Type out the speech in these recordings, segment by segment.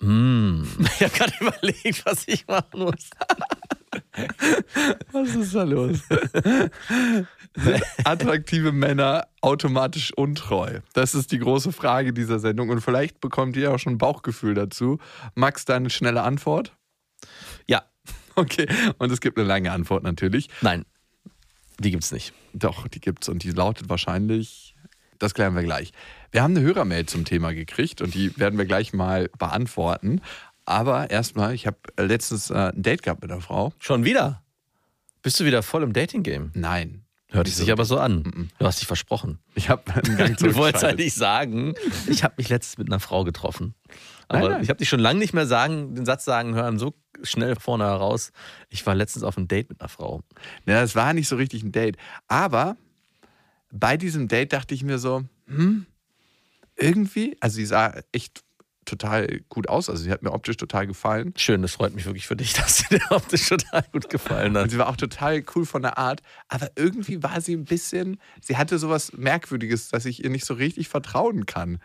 Mm. Ich habe gerade überlegt, was ich machen muss. Was ist da los? Sind attraktive Männer automatisch untreu? Das ist die große Frage dieser Sendung und vielleicht bekommt ihr auch schon ein Bauchgefühl dazu. Max, deine schnelle Antwort? Ja. Okay, und es gibt eine lange Antwort natürlich. Nein, die gibt's nicht. Doch, die gibt's und die lautet wahrscheinlich, das klären wir gleich. Wir haben eine Hörermail zum Thema gekriegt und die werden wir gleich mal beantworten. Aber erstmal, ich habe letztens äh, ein Date gehabt mit einer Frau. Schon wieder? Bist du wieder voll im Dating-Game? Nein. Hört sich aber so an. Du hast dich versprochen. Ich habe einen Gang Du wolltest halt nicht sagen, ich habe mich letztens mit einer Frau getroffen. Aber Nein, nein. ich habe dich schon lange nicht mehr sagen, den Satz sagen hören, so schnell vorne heraus. Ich war letztens auf einem Date mit einer Frau. Ja, das war nicht so richtig ein Date. Aber bei diesem Date dachte ich mir so, hm, irgendwie, also sie sah echt total gut aus. Also sie hat mir optisch total gefallen. Schön, das freut mich wirklich für dich, dass dir der optisch total gut gefallen Und hat. sie war auch total cool von der Art. Aber irgendwie war sie ein bisschen, sie hatte sowas Merkwürdiges, dass ich ihr nicht so richtig vertrauen kann.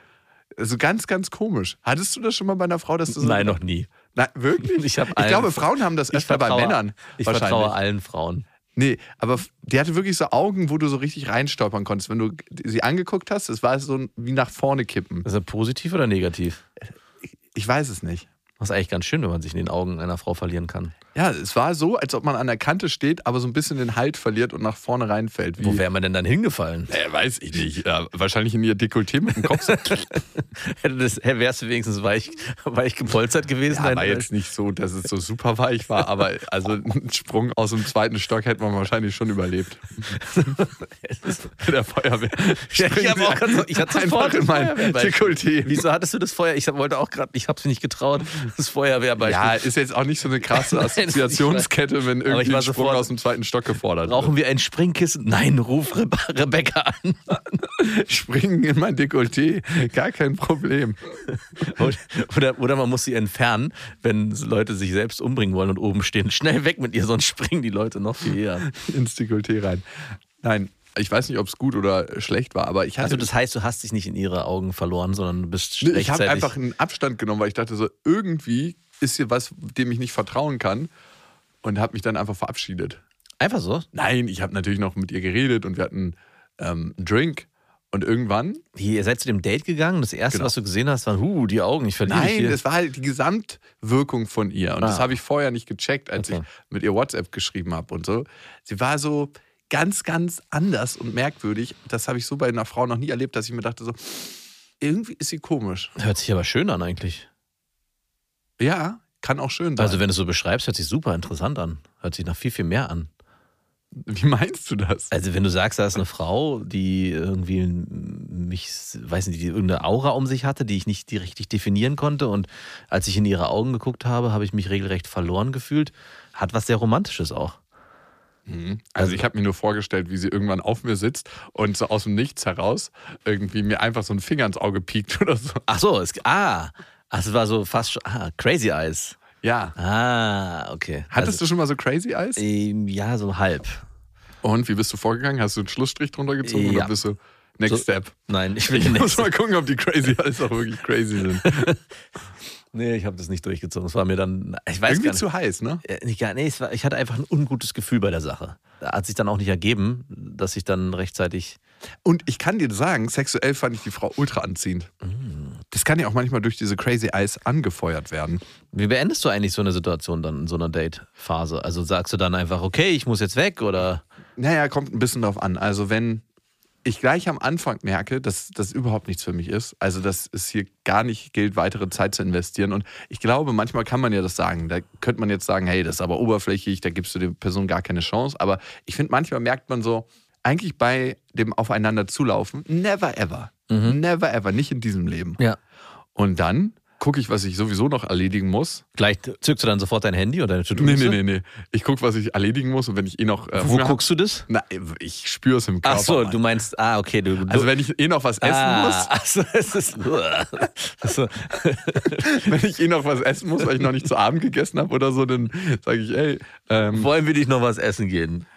Also ganz, ganz komisch. Hattest du das schon mal bei einer Frau, dass du so. Nein, noch nie. Nein, wirklich? Ich ich glaube, Frauen haben das Ich öfter bei vertraue- Männern. Ich vertraue allen Frauen. Nee, aber die hatte wirklich so Augen, wo du so richtig reinstolpern konntest. Wenn du sie angeguckt hast, es war so wie nach vorne kippen. Ist er positiv oder negativ? Ich weiß es nicht. Das ist eigentlich ganz schön, wenn man sich in den Augen einer Frau verlieren kann. Ja, es war so, als ob man an der Kante steht, aber so ein bisschen den Halt verliert und nach vorne reinfällt. Wie, Wo wäre man denn dann hingefallen? äh, weiß ich nicht. Ja, wahrscheinlich in ihr Dekolleté mit dem Kopf. Das, wärst du wenigstens weich, weich gepolstert gewesen? Ja, war jetzt nicht so, dass es so super weich war, aber also einen Sprung aus dem zweiten Stock hätte man wahrscheinlich schon überlebt. Der Feuerwehr. Ja, ich hab auch so- ich hatte sofort in mein. Dekolleté. Wieso hattest du das Feuer? Ich wollte auch gerade, ich hab's mir nicht getraut, das Feuerwehrbeispiel. Ja, ist jetzt auch nicht so eine krasse Nein, Assoziationskette, wenn irgendwie ein Sprung sofort- aus dem zweiten Stock gefordert wird. Brauchen wir ein Springkissen? Nein, ruf Rebe Rebecca an. Springen in mein Dekolleté, gar kein Problem. Oder, oder, man muss sie entfernen, wenn Leute sich selbst umbringen wollen und oben stehen. Schnell weg mit ihr, sonst springen die Leute noch viel eher. Ins Dekolleté rein. Nein, ich weiß nicht, ob es gut oder schlecht war, aber ich hatte. Also das heißt, du hast dich nicht in ihre Augen verloren, sondern du bist ich habe einfach einen Abstand genommen, weil ich dachte so, irgendwie ist hier was, dem ich nicht vertrauen kann und habe mich dann einfach verabschiedet. einfach so? Nein, ich habe natürlich noch mit ihr geredet und wir hatten ähm, einen Drink und irgendwann, Wie, ihr seid zu dem Date gegangen? Das erste, Genau. was du gesehen hast, waren, huh, die Augen, ich verliere nein, es war halt die Gesamtwirkung von ihr und das Ah. habe ich vorher nicht gecheckt, als Okay. ich mit ihr WhatsApp geschrieben habe und so. Sie war so ganz, ganz anders und merkwürdig. Das habe ich so bei einer Frau noch nie erlebt, dass ich mir dachte so, irgendwie ist sie komisch. Hört sich aber schön an eigentlich. Ja, kann auch schön sein. Also wenn du es so beschreibst, hört sich super interessant an. Hört sich nach viel, viel mehr an. Wie meinst du das? Also wenn du sagst, da ist eine Frau, die irgendwie mich, weiß nicht, die irgendeine Aura um sich hatte, die ich nicht die richtig definieren konnte und als ich in ihre Augen geguckt habe, habe ich mich regelrecht verloren gefühlt. Hat was sehr Romantisches auch. Also ich habe mir nur vorgestellt, wie sie irgendwann auf mir sitzt und so aus dem Nichts heraus irgendwie mir einfach so einen Finger ins Auge piekt oder so. Ach so, es, ah, ach, es war so fast schon, ah, Crazy Eyes. Ja. Ah, okay. Hattest du schon mal so Crazy Eyes? Ähm, ja, so halb. Und wie bist du vorgegangen? Hast du einen Schlussstrich drunter gezogen Ja. oder bist du Next So- Step? Nein, ich will Ich muss nicht. mal gucken, ob die Crazy Eyes auch wirklich crazy sind. Nee, ich habe das nicht durchgezogen. Es war mir dann, ich weiß Irgendwie gar nicht. zu heiß, ne? Äh, Nicht nee, war, ich hatte einfach ein ungutes Gefühl bei der Sache. Da hat sich dann auch nicht ergeben, dass ich dann rechtzeitig. Und ich kann dir sagen, sexuell fand ich die Frau ultra anziehend. Das kann ja auch manchmal durch diese Crazy Eyes angefeuert werden. Wie beendest du eigentlich so eine Situation dann in so einer Date-Phase? Also sagst du dann einfach, okay, ich muss jetzt weg oder. Naja, kommt ein bisschen drauf an. Also wenn ich gleich am Anfang merke, dass das überhaupt nichts für mich ist, also dass es hier gar nicht gilt, weitere Zeit zu investieren. Und ich glaube, manchmal kann man ja das sagen. Da könnte man jetzt sagen, hey, das ist aber oberflächlich, da gibst du der Person gar keine Chance. Aber ich finde, manchmal merkt man so, eigentlich bei dem Aufeinander zulaufen, never ever. Never ever, nicht in diesem Leben. Ja. Und dann gucke ich, was ich sowieso noch erledigen muss. Gleich zückst du dann sofort dein Handy oder deine to Nee, nee, nee, nee. Ich gucke, was ich erledigen muss und wenn ich eh noch. Äh, Wo Hunger hab- guckst du das? Na, ich spüre es im Körper. Ach so, Mann. du meinst, ah, okay, du. du Also wenn ich eh noch was essen ah, muss, Ach so, es ist. Wenn ich eh noch was essen muss, weil ich noch nicht zu Abend gegessen habe oder so, dann sage ich, ey, ähm, wollen wir dich noch was essen gehen?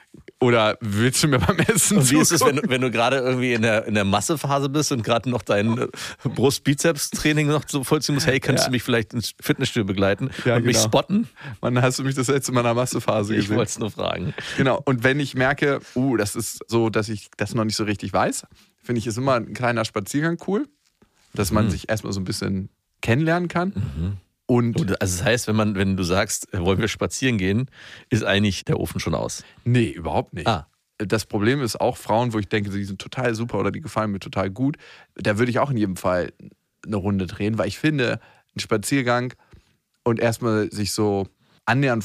Oder willst du mir beim Essen Und wie ist es, wenn, wenn du gerade irgendwie in der, in der Massephase bist und gerade noch dein äh, Brust-Bizeps-Training noch so vollziehen musst? Hey, könntest Ja. du mich vielleicht ins Fitnessstudio begleiten Ja, und mich genau. spotten? Wann hast du mich das letzte Mal in einer Massephase Ich gesehen? wollte es nur fragen. Genau. Und wenn ich merke, uh, das ist so, dass ich das noch nicht so richtig weiß, finde ich, ist immer ein kleiner Spaziergang cool, dass Mhm. man sich erstmal so ein bisschen kennenlernen kann. Und Und also das heißt, wenn man, wenn du sagst, äh, wollen wir spazieren gehen, ist eigentlich der Ofen schon aus. nee, überhaupt nicht. Ah. Das Problem ist auch Frauen, wo ich denke, die sind total super oder die gefallen mir total gut. Da würde ich auch in jedem Fall eine Runde drehen, weil ich finde, ein Spaziergang und erstmal sich so annähern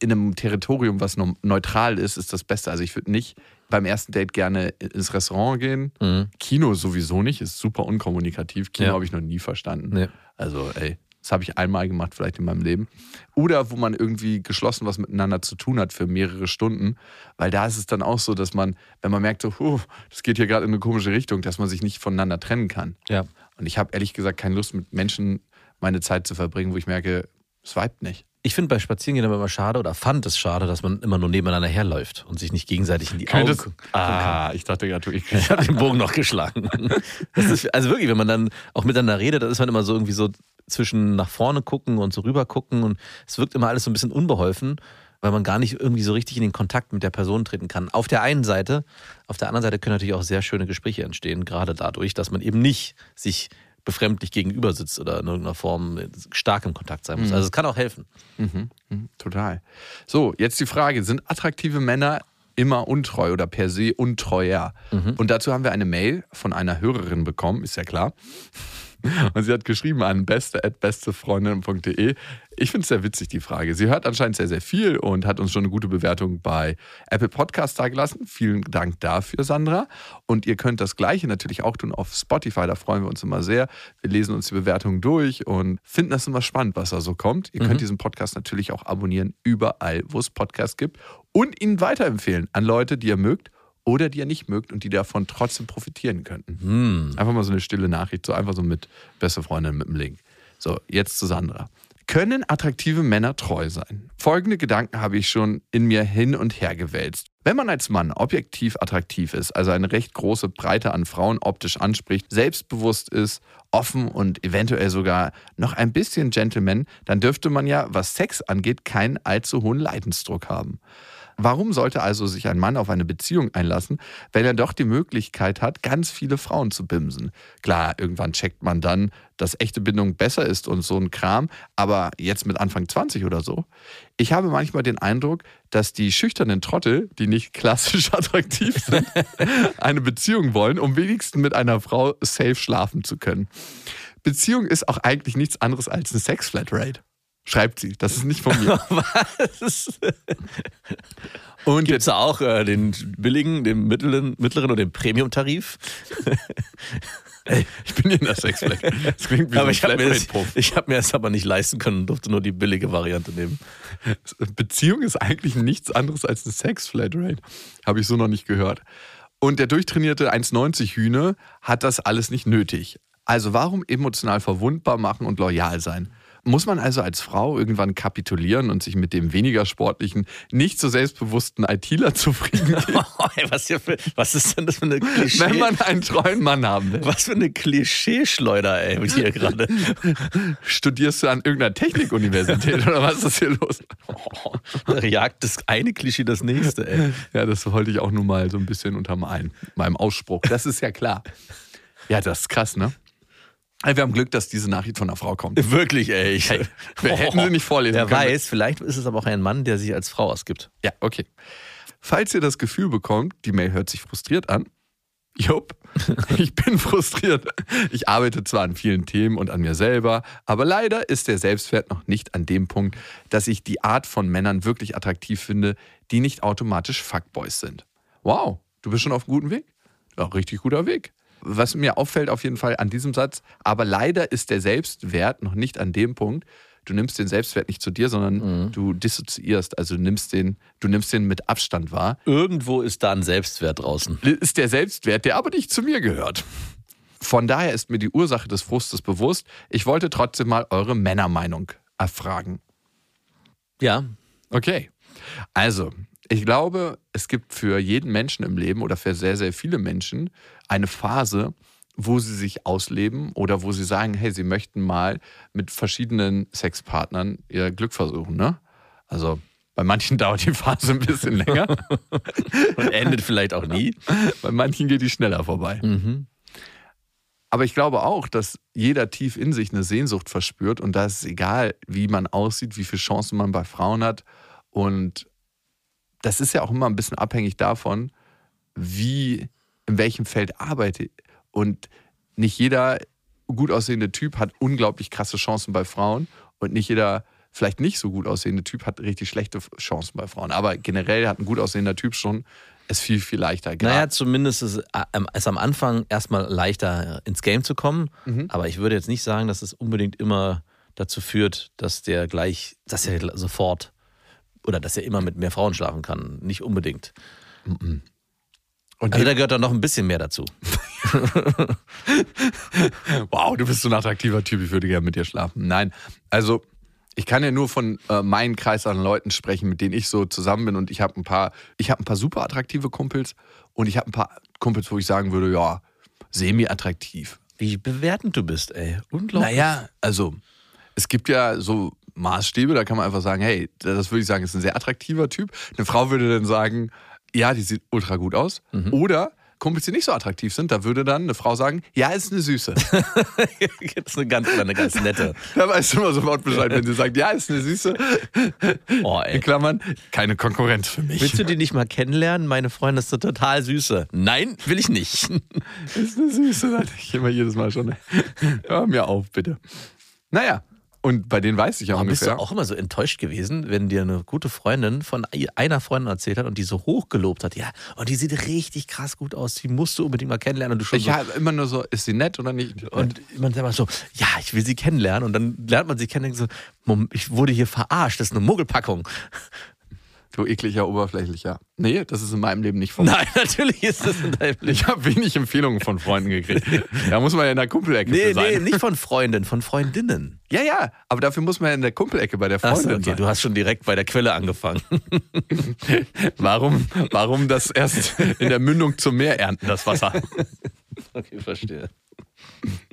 in einem Territorium, was neutral ist, ist das Beste. Also ich würde nicht beim ersten Date gerne ins Restaurant gehen. Kino sowieso nicht, ist super unkommunikativ. Kino Ja. habe ich noch nie verstanden. Nee. Also, ey, das habe ich einmal gemacht, vielleicht in meinem Leben. Oder wo man irgendwie geschlossen was miteinander zu tun hat für mehrere Stunden. Weil da ist es dann auch so, dass man, wenn man merkt, so, huh, das geht hier gerade in eine komische Richtung, dass man sich nicht voneinander trennen kann. Ja. Und ich habe ehrlich gesagt keine Lust, mit Menschen meine Zeit zu verbringen, wo ich merke, es vibet nicht. Ich finde bei Spazierengehen aber immer schade oder fand es schade, dass man immer nur nebeneinander herläuft und sich nicht gegenseitig in die Augen Könntest- guckt. Ah, ich dachte gerade, ich Ich habe den Bogen noch geschlagen. Ist, also wirklich, wenn man dann auch miteinander redet, dann ist man immer so irgendwie so zwischen nach vorne gucken und so rüber gucken und es wirkt immer alles so ein bisschen unbeholfen, weil man gar nicht irgendwie so richtig in den Kontakt mit der Person treten kann. Auf der einen Seite, auf der anderen Seite können natürlich auch sehr schöne Gespräche entstehen, gerade dadurch, dass man eben nicht sich befremdlich gegenüber sitzt oder in irgendeiner Form stark im Kontakt sein muss. Also es kann auch helfen. Mhm, mhm, total. So, jetzt die Frage: Sind attraktive Männer immer untreu oder per se untreuer? Und dazu haben wir eine Mail von einer Hörerin bekommen, ist ja klar. Und sie hat geschrieben an beste.bestefreundin.de. Ich finde es sehr witzig, die Frage. Sie hört anscheinend sehr, sehr viel und hat uns schon eine gute Bewertung bei Apple Podcasts dagelassen. Vielen Dank dafür, Sandra. Und ihr könnt das Gleiche natürlich auch tun auf Spotify. Da freuen wir uns immer sehr. Wir lesen uns die Bewertungen durch und finden das immer spannend, was da so kommt. Ihr könnt diesen Podcast natürlich auch abonnieren, überall, wo es Podcasts gibt. Und ihn weiterempfehlen an Leute, die ihr mögt oder die ihr nicht mögt und die davon trotzdem profitieren könnten. Einfach mal so eine stille Nachricht, so einfach so mit beste Freundin mit dem Link. So, jetzt zu Sandra. Können attraktive Männer treu sein? Folgende Gedanken habe ich schon in mir hin und her gewälzt. Wenn man als Mann objektiv attraktiv ist, also eine recht große Breite an Frauen optisch anspricht, selbstbewusst ist, offen und eventuell sogar noch ein bisschen Gentleman, dann dürfte man ja, was Sex angeht, keinen allzu hohen Leidensdruck haben. Warum sollte also sich ein Mann auf eine Beziehung einlassen, wenn er doch die Möglichkeit hat, ganz viele Frauen zu bimsen? Klar, irgendwann checkt man dann, dass echte Bindung besser ist und so ein Kram, aber jetzt mit Anfang 20 oder so. Ich habe manchmal den Eindruck, dass die schüchternen Trottel, die nicht klassisch attraktiv sind, eine Beziehung wollen, um wenigstens mit einer Frau safe schlafen zu können. Beziehung ist auch eigentlich nichts anderes als eine Sex-Flatrate. Schreibt sie. Das ist nicht von mir. Was? Und Gibt es da auch äh, den billigen, den mittleren, mittleren und den Premium-Tarif? Ich bin in der Sexflat. Das klingt wie aber so ich ein habe mir, das- ich hab mir das aber nicht leisten können und durfte nur die billige Variante nehmen. Beziehung ist eigentlich nichts anderes als eine Sex-Flatrate. Habe ich so noch nicht gehört. Und der durchtrainierte 1,90 Hühne hat das alles nicht nötig. Also warum emotional verwundbar machen und loyal sein? Muss man also als Frau irgendwann kapitulieren und sich mit dem weniger sportlichen, nicht so selbstbewussten ITler zufrieden geben, was, hier für, was ist denn das für eine Klischee? wenn man einen treuen Mann haben will? was für eine Klischeeschleuder, ey, mit hier gerade. Studierst du an irgendeiner Technikuniversität oder was ist hier los? Oh, da jagt das eine Klischee das nächste, ey. Ja, das wollte ich auch nur mal so ein bisschen unter meinem, meinem Ausspruch. Das ist ja klar. Ja, das ist krass, ne? Ey, Wir haben Glück, dass diese Nachricht von einer Frau kommt. Wirklich, ey. Ich, wir hätten sie nicht vorlesen Wer können. weiß, vielleicht ist es aber auch ein Mann, der sich als Frau ausgibt. Ja, okay. Falls ihr das Gefühl bekommt, die Mail hört sich frustriert an. Jupp, ich bin frustriert. Ich arbeite zwar an vielen Themen und an mir selber, aber leider ist der Selbstwert noch nicht an dem Punkt, dass ich die Art von Männern wirklich attraktiv finde, die nicht automatisch Fuckboys sind. Wow, du bist schon auf einem guten Weg? Ja, richtig guter Weg. Was mir auffällt auf jeden Fall an diesem Satz, aber leider ist der Selbstwert noch nicht an dem Punkt, du nimmst den Selbstwert nicht zu dir, sondern Mhm. du dissoziierst, also du nimmst den, du nimmst den mit Abstand wahr. Irgendwo ist da ein Selbstwert draußen. Ist der Selbstwert, der aber nicht zu mir gehört. Von daher ist mir die Ursache des Frustes bewusst. Ich wollte trotzdem mal eure Männermeinung erfragen. Ja, Okay. Also, ich glaube, es gibt für jeden Menschen im Leben oder für sehr, sehr viele Menschen eine Phase, wo sie sich ausleben oder wo sie sagen, hey, sie möchten mal mit verschiedenen Sexpartnern ihr Glück versuchen, ne? Also, bei manchen dauert die Phase ein bisschen länger, und endet vielleicht auch nie. bei manchen geht die schneller vorbei. Mhm. Aber ich glaube auch, dass jeder tief in sich eine Sehnsucht verspürt und da ist es egal, wie man aussieht, wie viele Chancen man bei Frauen hat. Und das ist ja auch immer ein bisschen abhängig davon, wie, in welchem Feld arbeite. Und nicht jeder gut aussehende Typ hat unglaublich krasse Chancen bei Frauen und nicht jeder vielleicht nicht so gut aussehende Typ hat richtig schlechte Chancen bei Frauen. Aber generell hat ein gut aussehender Typ schon es viel, viel leichter. Naja, zumindest ist es am Anfang erstmal leichter ins Game zu kommen. Aber ich würde jetzt nicht sagen, dass es unbedingt immer dazu führt, dass der gleich, dass er sofort oder dass er immer mit mehr Frauen schlafen kann. Nicht unbedingt. Und Also da gehört dann noch ein bisschen mehr dazu. Wow, du bist so ein attraktiver Typ, ich würde gerne mit dir schlafen. Nein, also ich kann ja nur von äh, meinem Kreis an Leuten sprechen, mit denen ich so zusammen bin und ich habe ein paar, ich habe ein paar super attraktive Kumpels und ich habe ein paar Kumpels, wo ich sagen würde, ja, semi-attraktiv. Wie bewertend du bist, ey. Unglaublich. Naja, also es gibt ja so Maßstäbe, da kann man einfach sagen, hey, das würde ich sagen, ist ein sehr attraktiver Typ. Eine Frau würde dann sagen, ja, die sieht ultra gut aus. Oder Kumpels, die nicht so attraktiv sind, da würde dann eine Frau sagen, ja, ist eine Süße. das ist eine ganz, eine ganz nette. Da weißt du immer sofort Bescheid, wenn sie sagt, ja, ist eine Süße. Oh, In ey. Klammern, keine Konkurrenz für mich. Willst du die nicht mal kennenlernen? Meine Freundin ist so total süße. Nein, will ich nicht. ist eine Süße, sag ich immer jedes Mal schon. Hör mir auf, bitte. Naja, und bei denen weiß ich Aber bist ungefähr. du auch immer so enttäuscht gewesen, wenn dir eine gute Freundin von einer Freundin erzählt hat und die so hoch gelobt hat? Ja, und die sieht richtig krass gut aus. Die musst du unbedingt mal kennenlernen. Und du schon ich so, habe immer nur so, ist sie nett oder nicht? und man sagt mal so, ja, ich will sie kennenlernen. Und dann lernt man sie kennen und denkt so, ich wurde hier verarscht. Das ist eine Muggelpackung. Du ekliger, oberflächlicher. Nee, das ist in meinem Leben nicht vor. Nein, natürlich ist das in deinem Leben. Ich habe wenig Empfehlungen von Freunden gekriegt. Da muss man ja in der Kumpelecke Nee, sein. nee, nicht von Freundin, von Freundinnen. Ja, ja, aber dafür muss man ja in der Kumpelecke bei der Freundin okay, sein. du hast schon direkt bei der Quelle angefangen. Warum, warum das erst in der Mündung zum Meer ernten, das Wasser? Okay, verstehe.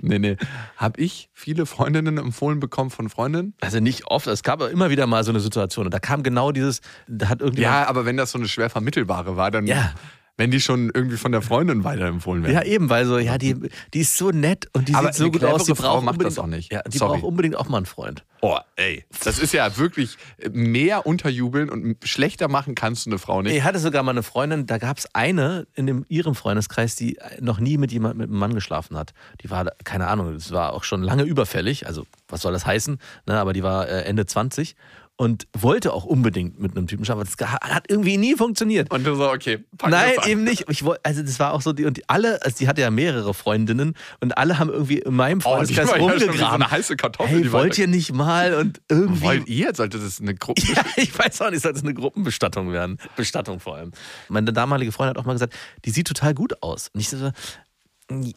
Nee, nee. Habe ich viele Freundinnen empfohlen bekommen von Freundinnen? Also nicht oft, es gab aber immer wieder mal so eine Situation und da kam genau dieses, da hat irgendjemand. Ja, aber wenn das so eine schwer vermittelbare war, dann, Ja. Wenn die schon irgendwie von der Freundin weiterempfohlen werden. Ja, eben, weil so, ja, die, die ist so nett und die Aber sieht so gut aus, die Frau braucht macht das auch nicht. Ja, die Sorry. braucht unbedingt auch mal einen Freund. Oh, ey. Das ist ja wirklich mehr unterjubeln und schlechter machen kannst du eine Frau nicht. Ich hatte sogar mal eine Freundin, da gab es eine in dem, ihrem Freundeskreis, die noch nie mit jemandem, mit einem Mann geschlafen hat. Die war, keine Ahnung, das war auch schon lange überfällig, also was soll das heißen, ne, aber die war äh, Ende 20 und wollte auch unbedingt mit einem Typen schlafen, aber das hat irgendwie nie funktioniert. Und du so, okay, pack Nein, eben nicht. Ich wollte, also das war auch so die und die, alle, also die hatte ja mehrere Freundinnen und alle haben irgendwie in meinem Oh, Freundeskreis war ja schon wie so rumgegraben. eine heiße Kartoffel. hey, wollt ihr nicht mal und irgendwie Wollt ihr? Sollte das eine Gruppe ja, ich weiß auch nicht, soll das eine Gruppenbestattung werden. Bestattung vor allem. Meine damalige Freundin hat auch mal gesagt, die sieht total gut aus. Und ich so,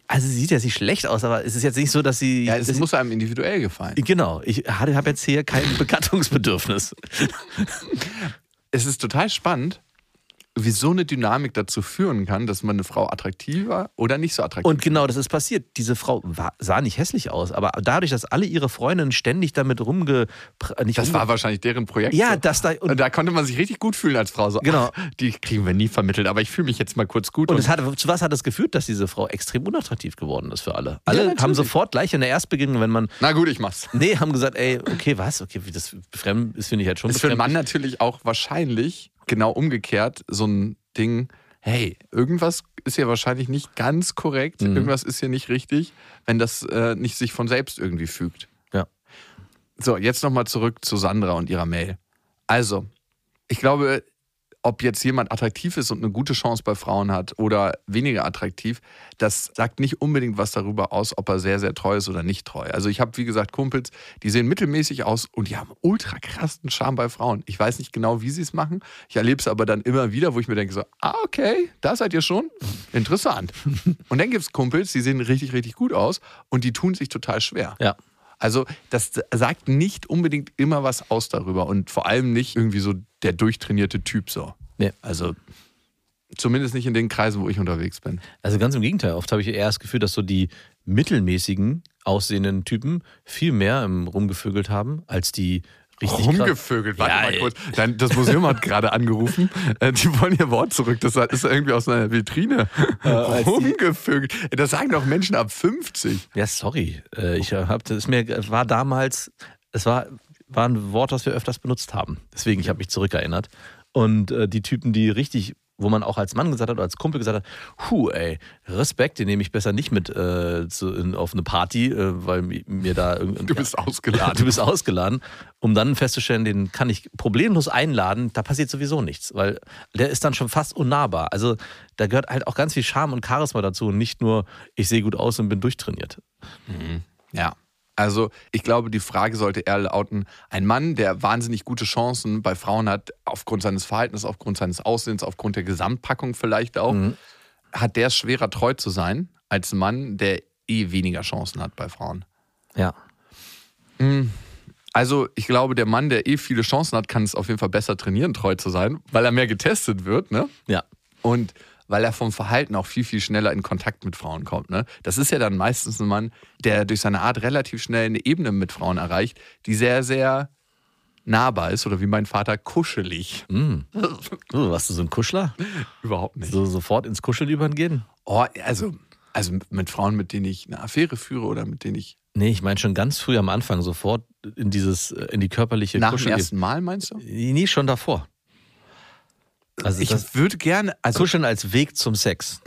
also sie sieht ja nicht schlecht aus, aber es ist jetzt nicht so, dass sie. Ja, es muss einem individuell gefallen. genau, ich habe jetzt hier kein Begattungsbedürfnis. Es ist total spannend, wie so eine Dynamik dazu führen kann, dass man eine Frau attraktiver oder nicht so attraktiv Und genau das ist passiert. Diese Frau war, sah nicht hässlich aus, aber dadurch, dass alle ihre Freundinnen ständig damit rumge. Nicht Das rumge- war wahrscheinlich deren Projekt. Ja, so. das da. Und, Und da konnte man sich richtig gut fühlen als Frau. So, Genau. ach, die kriegen wir nie vermittelt, aber ich fühle mich jetzt mal kurz gut. und es hat, zu was hat es geführt, dass diese Frau extrem unattraktiv geworden ist für alle? Alle natürlich. haben sofort gleich in der Erstbegegnung, wenn man Na gut, ich mach's. Nee, haben gesagt, ey, okay, was? Okay, wie das fremd ist, finde ich halt schon Ist für einen Mann natürlich auch wahrscheinlich genau umgekehrt so ein Ding, hey, irgendwas ist ja wahrscheinlich nicht ganz korrekt, Mhm. irgendwas ist hier nicht richtig, wenn das äh, nicht sich von selbst irgendwie fügt. Ja. So, jetzt nochmal zurück zu Sandra und ihrer Mail. Also, ich glaube, ob jetzt jemand attraktiv ist und eine gute Chance bei Frauen hat oder weniger attraktiv, das sagt nicht unbedingt was darüber aus, ob er sehr, sehr treu ist oder nicht treu. Also ich habe, wie gesagt, Kumpels, die sehen mittelmäßig aus und die haben ultra krassen Charme bei Frauen. Ich weiß nicht genau, wie sie es machen. Ich erlebe es aber dann immer wieder, wo ich mir denke so, ah, okay, da seid ihr schon. Interessant. und dann gibt es Kumpels, die sehen richtig, richtig gut aus und die tun sich total schwer. Ja. Also das sagt nicht unbedingt immer was aus darüber und vor allem nicht irgendwie so der durchtrainierte Typ so. Nee. Also zumindest nicht in den Kreisen, wo ich unterwegs bin. Also ganz im Gegenteil. Oft habe ich eher das Gefühl, dass so die mittelmäßigen aussehenden Typen viel mehr im rumgevögelt haben als die richtig Rumgevögelt, warte Ja, mal kurz. Dein, das Museum hat gerade angerufen. Äh, Die wollen ihr Wort zurück. Das ist irgendwie aus einer Vitrine. die- Rumgevögelt. Das sagen doch Menschen ab 50. Ja, sorry. Äh, Ich hab, das mir war damals, es war, war ein Wort, das wir öfters benutzt haben. Deswegen, ich habe mich zurückerinnert. Und äh, die Typen, die richtig, wo man auch als Mann gesagt hat oder als Kumpel gesagt hat, hu, ey, Respekt, den nehme ich besser nicht mit äh, zu, in, auf eine Party, äh, weil mi- mir da irgendwie. Du bist Ja, ausgeladen. du bist ausgeladen, um dann festzustellen, den kann ich problemlos einladen, da passiert sowieso nichts, weil der ist dann schon fast unnahbar. Also da gehört halt auch ganz viel Charme und Charisma dazu und nicht nur, ich sehe gut aus und bin durchtrainiert. Ja. Also ich glaube, die Frage sollte eher lauten, ein Mann, der wahnsinnig gute Chancen bei Frauen hat, aufgrund seines Verhaltens, aufgrund seines Aussehens, aufgrund der Gesamtpackung vielleicht auch, hat der es schwerer treu zu sein, als ein Mann, der eh weniger Chancen hat bei Frauen. Ja. Also ich glaube, der Mann, der eh viele Chancen hat, kann es auf jeden Fall besser trainieren, treu zu sein, weil er mehr getestet wird, ne? Ja. Und weil er vom Verhalten auch viel, viel schneller in Kontakt mit Frauen kommt. Ne? Das ist ja dann meistens ein Mann, der durch seine Art relativ schnell eine Ebene mit Frauen erreicht, die sehr, sehr nahbar ist oder wie mein Vater kuschelig. Mm. Oh, warst du so ein Kuschler? Überhaupt nicht. So sofort ins Kuscheln übergehen? Oh, also, also mit Frauen, mit denen ich eine Affäre führe oder mit denen ich Nee, ich meine schon ganz früh am Anfang sofort in dieses, äh, in die körperliche nach dem Kuschel. ersten Mal meinst du? Nee, schon davor. Also Ich würde gerne, also Kuscheln als Weg zum Sex.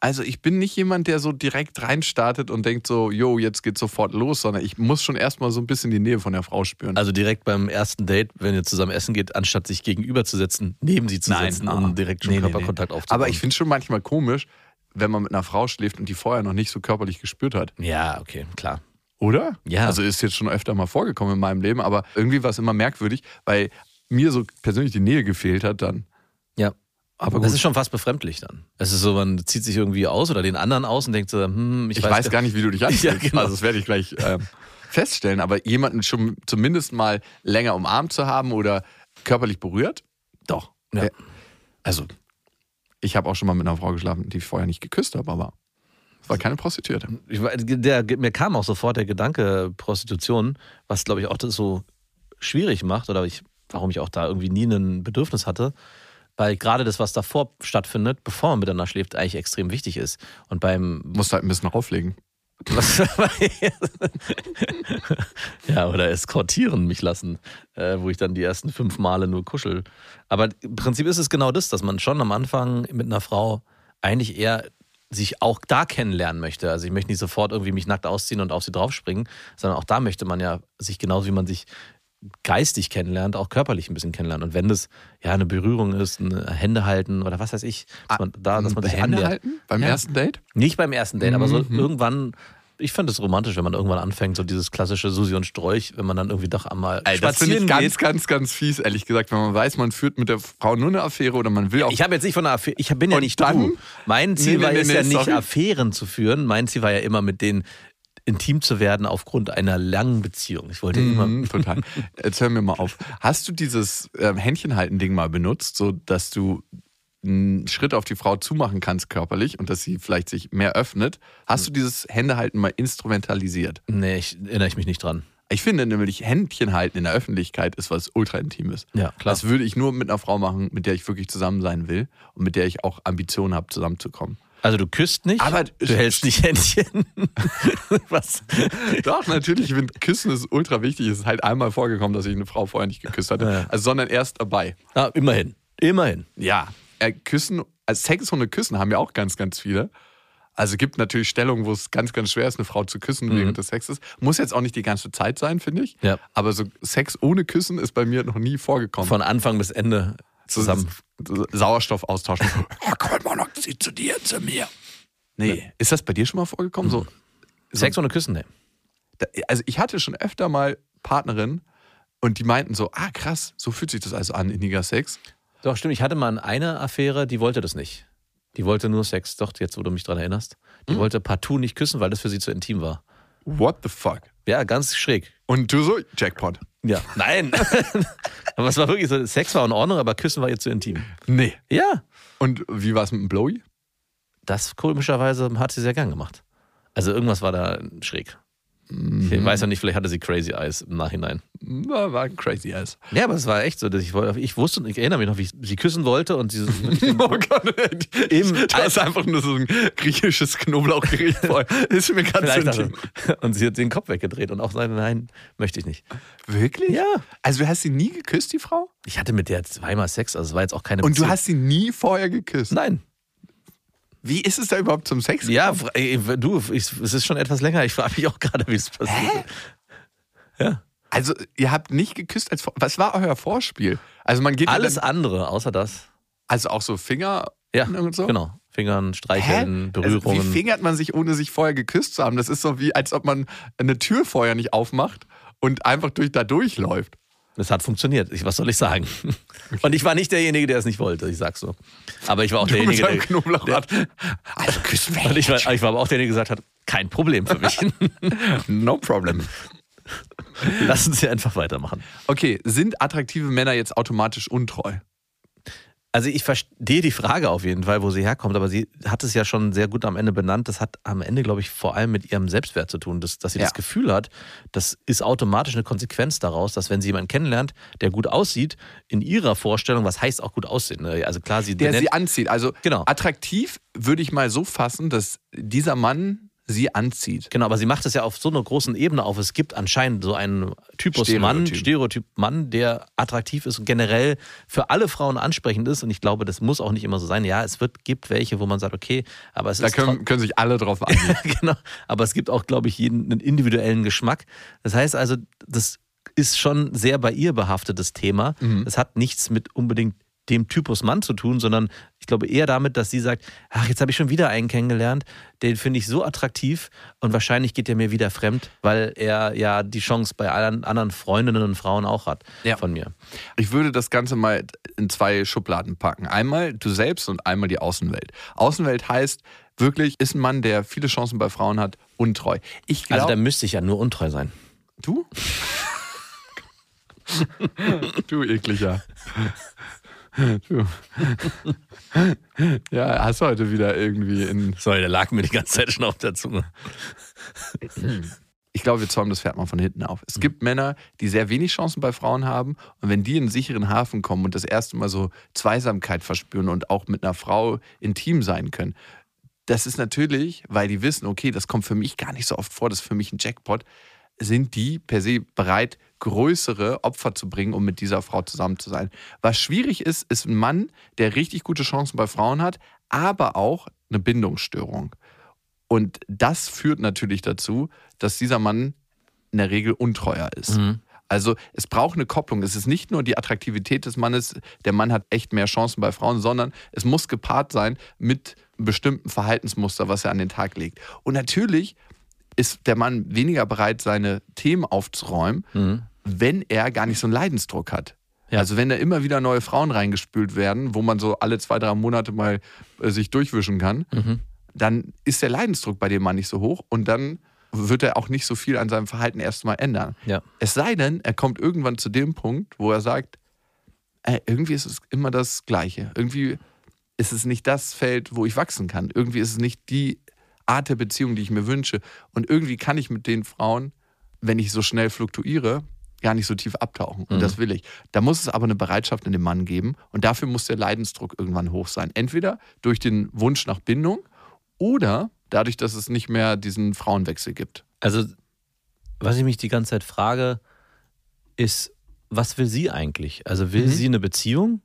Also ich bin nicht jemand, der so direkt reinstartet und denkt so, jo, jetzt geht's sofort los, sondern ich muss schon erstmal so ein bisschen die Nähe von der Frau spüren. Also direkt beim ersten Date, wenn ihr zusammen essen geht, anstatt sich gegenüberzusetzen, neben sie zu Nein, setzen, um direkt schon nee, Körperkontakt nee. aufzubauen. Aber ich finde es schon manchmal komisch, wenn man mit einer Frau schläft und die vorher noch nicht so körperlich gespürt hat. Ja, okay, klar. Oder? Ja. Also ist jetzt schon öfter mal vorgekommen in meinem Leben, aber irgendwie war es immer merkwürdig, weil mir so persönlich die Nähe gefehlt hat dann. Aber Das gut. ist schon fast befremdlich dann. Es ist so, man zieht sich irgendwie aus oder den anderen aus und denkt so, hm, ich, ich weiß, gar nicht, wie du dich anfühlst. Ja, genau. Also das werde ich gleich ähm, feststellen. Aber jemanden schon zumindest mal länger umarmt zu haben oder körperlich berührt, doch. Ja. Äh, Also, ich habe auch schon mal mit einer Frau geschlafen, die ich vorher nicht geküsst habe, aber es war keine Prostituierte. Ich, der, mir kam auch sofort der Gedanke Prostitution, was glaube ich auch das so schwierig macht oder ich, warum ich auch da irgendwie nie ein Bedürfnis hatte, weil gerade das, was davor stattfindet, bevor man miteinander schläft, eigentlich extrem wichtig ist. Und beim Musst halt ein bisschen auflegen. was, ja, oder eskortieren mich lassen, äh, wo ich dann die ersten fünf Male nur kuschel. Aber im Prinzip ist es genau das, dass man schon am Anfang mit einer Frau eigentlich eher sich auch da kennenlernen möchte. Also ich möchte nicht sofort irgendwie mich nackt ausziehen und auf sie draufspringen, sondern auch da möchte man ja sich genauso wie man sich geistig kennenlernt, auch körperlich ein bisschen kennenlernen. Und wenn das ja eine Berührung ist, ein Hände halten oder was weiß ich, dass man, da, dass man sich Hände annähert. halten beim Ja. ersten Date? Nicht beim ersten Date, aber so Mhm. irgendwann. Ich fand es romantisch, wenn man irgendwann anfängt, so dieses klassische Susi und Strolch, wenn man dann irgendwie doch einmal Ey, das finde ich spazieren ganz, ganz, ganz fies, ehrlich gesagt, wenn man weiß, man führt mit der Frau nur eine Affäre oder man will auch. Ich habe jetzt nicht von einer Affäre, ich bin ja Und nicht dann? du. Mein Ziel Nee, war nee, es nee, ja nicht, sorry. Affären zu führen. Mein Ziel war ja immer, mit denen intim zu werden aufgrund einer langen Beziehung. Ich wollte immer. Mhm, total. Jetzt hör mir mal auf. Hast du dieses ähm, Händchenhalten-Ding mal benutzt, so dass du einen Schritt auf die Frau zumachen kannst körperlich und dass sie vielleicht sich mehr öffnet? Hast du dieses Händehalten mal instrumentalisiert? Nee, ich, erinnere ich mich nicht dran. Ich finde nämlich Händchen halten in der Öffentlichkeit ist was ultra intimes. Ja, klar. Das würde ich nur mit einer Frau machen, mit der ich wirklich zusammen sein will und mit der ich auch Ambitionen habe, zusammenzukommen. Also du küsst nicht, Aber- du hältst nicht Händchen. Was? Doch, natürlich, ich finde, Küssen ist ultra wichtig. Es ist halt einmal vorgekommen, dass ich eine Frau vorher nicht geküsst hatte, Ja. also, sondern erst dabei. Ah, immerhin. Immerhin. Ja, äh, Küssen, also Sexhunde küssen haben ja auch ganz, ganz viele. Also gibt natürlich Stellungen, wo es ganz, ganz schwer ist, eine Frau zu küssen während des Sexes. Muss jetzt auch nicht die ganze Zeit sein, finde ich. Ja. Aber so Sex ohne Küssen ist bei mir noch nie vorgekommen. Von Anfang bis Ende zusammen Sauerstoff austauschen. Komm mal noch sie zu dir, zu mir. Nee, ist das bei dir schon mal vorgekommen? So, Sex ohne Küssen, ne. also ich hatte schon öfter mal Partnerinnen und die meinten so, ah krass, so fühlt sich das also an, inniger Sex. Doch, stimmt. Ich hatte mal eine Affäre, die wollte das nicht. Die wollte nur Sex. Doch, jetzt, wo du mich dran erinnerst. Die Hm? wollte partout nicht küssen, weil das für sie zu intim war. What the fuck? Ja, ganz schräg. Und du so, Jackpot. Ja. Nein. aber es war wirklich so, Sex war in Ordnung, aber Küssen war ihr zu intim. Nee. Ja. Und wie war es mit dem Blowy? Das komischerweise hat sie sehr gern gemacht. Also irgendwas war da schräg. Mhm. Ich weiß ja nicht, vielleicht hatte sie Crazy Eyes im Nachhinein. Na, war ein crazy ass. Ja, aber es war echt so, dass ich, ich wusste und ich erinnere mich noch, wie ich sie küssen wollte und sie Oh Gott, Im- du hast einfach nur so ein griechisches Knoblauchgericht. Ist mir so dachte, und sie hat den Kopf weggedreht und auch sagte, nein, möchte ich nicht. Wirklich? Ja. Also du hast sie nie geküsst, die Frau? Ich hatte mit der zweimal Sex, also es war jetzt auch keine Und du Beziehung. hast sie nie vorher geküsst? Nein. Wie ist es da überhaupt zum Sex? Ja, gekommen? ey, du, ich, es ist schon etwas länger. Ich frage mich auch gerade, wie es passiert. ist. Ja. Also ihr habt nicht geküsst als Vor Was war euer Vorspiel? Also man geht ja Alles dann, andere, außer das. also auch so Finger Ja, und so? genau. Fingern, Streicheln, Also, Berührungen. wie fingert man sich, ohne sich vorher geküsst zu haben? Das ist so wie, als ob man eine Tür vorher nicht aufmacht und einfach durch da durchläuft. Das hat funktioniert. Ich, was soll ich sagen? Und ich war nicht derjenige, der es nicht wollte, ich sag's so. Aber ich war auch Du derjenige, der, Knoblauchrad. Also küssen wir und ich, war, ich war aber auch derjenige, der gesagt hat, kein Problem für mich. No problem. Lassen Sie einfach weitermachen. Okay, sind attraktive Männer jetzt automatisch untreu? Also ich verstehe die Frage auf jeden Fall, wo sie herkommt, aber sie hat es ja schon sehr gut am Ende benannt. Das hat am Ende, glaube ich, vor allem mit ihrem Selbstwert zu tun, dass, dass sie Ja. das Gefühl hat, das ist automatisch eine Konsequenz daraus, dass wenn sie jemanden kennenlernt, der gut aussieht, in ihrer Vorstellung, was heißt auch gut aussehen? ne? Also klar, sie Der benennt- sie anzieht. Also Genau. attraktiv würde ich mal so fassen, dass dieser Mann sie anzieht. Genau, aber sie macht es ja auf so einer großen Ebene auf. Es gibt anscheinend so einen Typus Mann, Stereotyp. Stereotyp Mann, der attraktiv ist und generell für alle Frauen ansprechend ist. Und ich glaube, das muss auch nicht immer so sein. Ja, es wird, gibt welche, wo man sagt, okay, aber es Da ist können, können sich alle drauf einigen. genau. Aber es gibt auch, glaube ich, jeden einen individuellen Geschmack. Das heißt also, das ist schon sehr bei ihr behaftetes Thema. Es hat nichts mit unbedingt dem Typus Mann zu tun, sondern ich glaube eher damit, dass sie sagt, ach, jetzt habe ich schon wieder einen kennengelernt, den finde ich so attraktiv und wahrscheinlich geht er mir wieder fremd, weil er ja die Chance bei allen anderen Freundinnen und Frauen auch hat Ja. von mir. Ich würde das Ganze mal in zwei Schubladen packen. Einmal du selbst und einmal die Außenwelt. Außenwelt heißt wirklich, ist ein Mann, der viele Chancen bei Frauen hat, untreu. Ich Also glaube, da müsste ich ja nur untreu sein. du? du ekliger. Du. Ja, hast du heute wieder irgendwie in. Sorry, der lag mir die ganze Zeit schon auf der Zunge. Ich glaube, wir zäumen das Pferd mal von hinten auf. Es gibt Männer, die sehr wenig Chancen bei Frauen haben. Und wenn die in einen sicheren Hafen kommen und das erste Mal so Zweisamkeit verspüren und auch mit einer Frau intim sein können, das ist natürlich, weil die wissen, okay, das kommt für mich gar nicht so oft vor, das ist für mich ein Jackpot, sind die per se bereit, größere Opfer zu bringen, um mit dieser Frau zusammen zu sein. Was schwierig ist, ist ein Mann, der richtig gute Chancen bei Frauen hat, aber auch eine Bindungsstörung. Und das führt natürlich dazu, dass dieser Mann in der Regel untreuer ist. Also es braucht eine Kopplung. Es ist nicht nur die Attraktivität des Mannes, der Mann hat echt mehr Chancen bei Frauen, sondern es muss gepaart sein mit einem bestimmten Verhaltensmuster, was er an den Tag legt. Und natürlich ist der Mann weniger bereit, seine Themen aufzuräumen, wenn er gar nicht so einen Leidensdruck hat. Ja. Also wenn da immer wieder neue Frauen reingespült werden, wo man so alle zwei, drei Monate mal äh, sich durchwischen kann, dann ist der Leidensdruck bei dem Mann nicht so hoch und dann wird er auch nicht so viel an seinem Verhalten erstmal ändern. Ja. Es sei denn, er kommt irgendwann zu dem Punkt, wo er sagt, ey, irgendwie ist es immer das Gleiche. Irgendwie ist es nicht das Feld, wo ich wachsen kann. Irgendwie ist es nicht die Art der Beziehung, die ich mir wünsche. Und irgendwie kann ich mit den Frauen, wenn ich so schnell fluktuiere, gar nicht so tief abtauchen. Und das will ich. Da muss es aber eine Bereitschaft in dem Mann geben. Und dafür muss der Leidensdruck irgendwann hoch sein. Entweder durch den Wunsch nach Bindung oder dadurch, dass es nicht mehr diesen Frauenwechsel gibt. Also, was ich mich die ganze Zeit frage, ist, was will sie eigentlich? Also will sie eine Beziehung?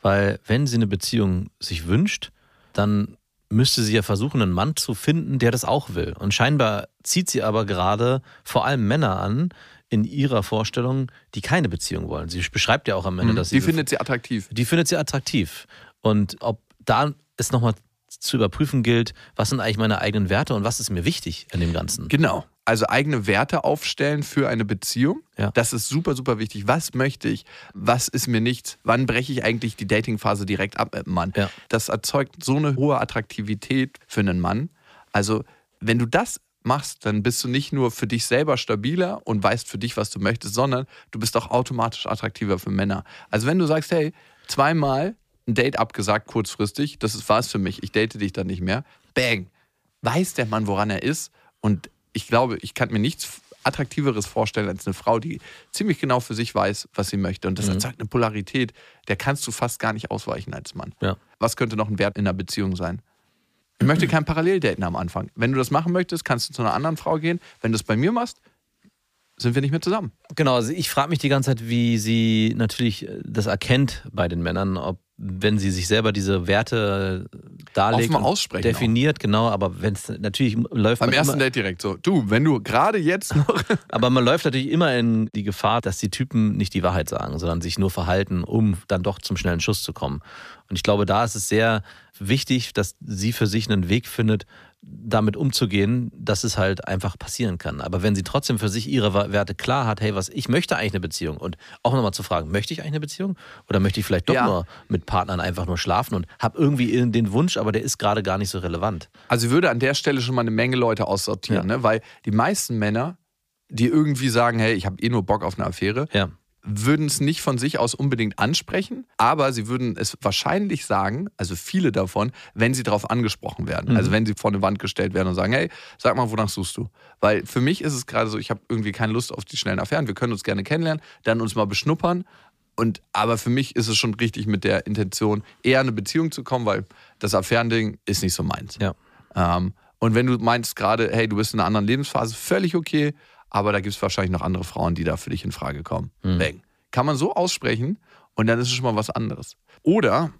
Weil wenn sie eine Beziehung sich wünscht, dann müsste sie ja versuchen, einen Mann zu finden, der das auch will. Und scheinbar zieht sie aber gerade vor allem Männer an, in ihrer Vorstellung, die keine Beziehung wollen. Sie beschreibt ja auch am Ende, dass sie. Mhm. Die findet sie attraktiv. die findet sie attraktiv. Und ob da es nochmal zu überprüfen gilt, was sind eigentlich meine eigenen Werte und was ist mir wichtig in dem Ganzen. Genau. Also eigene Werte aufstellen für eine Beziehung. Ja. Das ist super, super wichtig. Was möchte ich? Was ist mir nicht? Wann breche ich eigentlich die Datingphase direkt ab mit dem Mann? Ja. Das erzeugt so eine hohe Attraktivität für einen Mann. Also, wenn du das machst, dann bist du nicht nur für dich selber stabiler und weißt für dich, was du möchtest, sondern du bist auch automatisch attraktiver für Männer. Also, wenn du sagst, hey, zweimal ein Date abgesagt kurzfristig, das ist was für mich, ich date dich dann nicht mehr, bang, weiß der Mann, woran er ist und ich glaube, ich kann mir nichts attraktiveres vorstellen als eine Frau, die ziemlich genau für sich weiß, was sie möchte. Und das erzeugt eine Polarität, der kannst du fast gar nicht ausweichen als Mann. Ja. Was könnte noch ein Wert in einer Beziehung sein? Ich möchte kein Paralleldaten am Anfang. Wenn du das machen möchtest, kannst du zu einer anderen Frau gehen. Wenn du es bei mir machst, sind wir nicht mehr zusammen. Genau, also ich frage mich die ganze Zeit, wie sie natürlich äh, das erkennt bei den Männern, ob wenn sie sich selber diese Werte darlegt, und aussprechen definiert, genau, aber wenn es natürlich läuft Beim man ersten immer, Date direkt so. Du, wenn du gerade jetzt noch. aber man läuft natürlich immer in die Gefahr, dass die Typen nicht die Wahrheit sagen, sondern sich nur verhalten, um dann doch zum schnellen Schuss zu kommen. Und ich glaube, da ist es sehr wichtig, dass sie für sich einen Weg findet, damit umzugehen, dass es halt einfach passieren kann. Aber wenn sie trotzdem für sich ihre Werte klar hat, hey, was ich möchte eigentlich eine Beziehung und auch nochmal zu fragen, möchte ich eigentlich eine Beziehung oder möchte ich vielleicht doch Ja. nur mit Partnern einfach nur schlafen und habe irgendwie den Wunsch, aber der ist gerade gar nicht so relevant. Also ich würde an der Stelle schon mal eine Menge Leute aussortieren, ne? weil die meisten Männer, die irgendwie sagen, hey, ich habe eh nur Bock auf eine Affäre, Ja. Würden es nicht von sich aus unbedingt ansprechen, aber sie würden es wahrscheinlich sagen, also viele davon, wenn sie darauf angesprochen werden. Also wenn sie vor eine Wand gestellt werden und sagen, hey, sag mal, wonach suchst du? Weil für mich ist es gerade so, ich habe irgendwie keine Lust auf die schnellen Affären, wir können uns gerne kennenlernen, dann uns mal beschnuppern. Und aber für mich ist es schon richtig mit der Intention, eher in eine Beziehung zu kommen, weil das Affärending ist nicht so meins. Ja. Ähm, und wenn du meinst gerade, hey, du bist in einer anderen Lebensphase, völlig okay, aber da gibt es wahrscheinlich noch andere Frauen, die da für dich in Frage kommen. Bang. Kann man so aussprechen und dann ist es schon mal was anderes. Oder,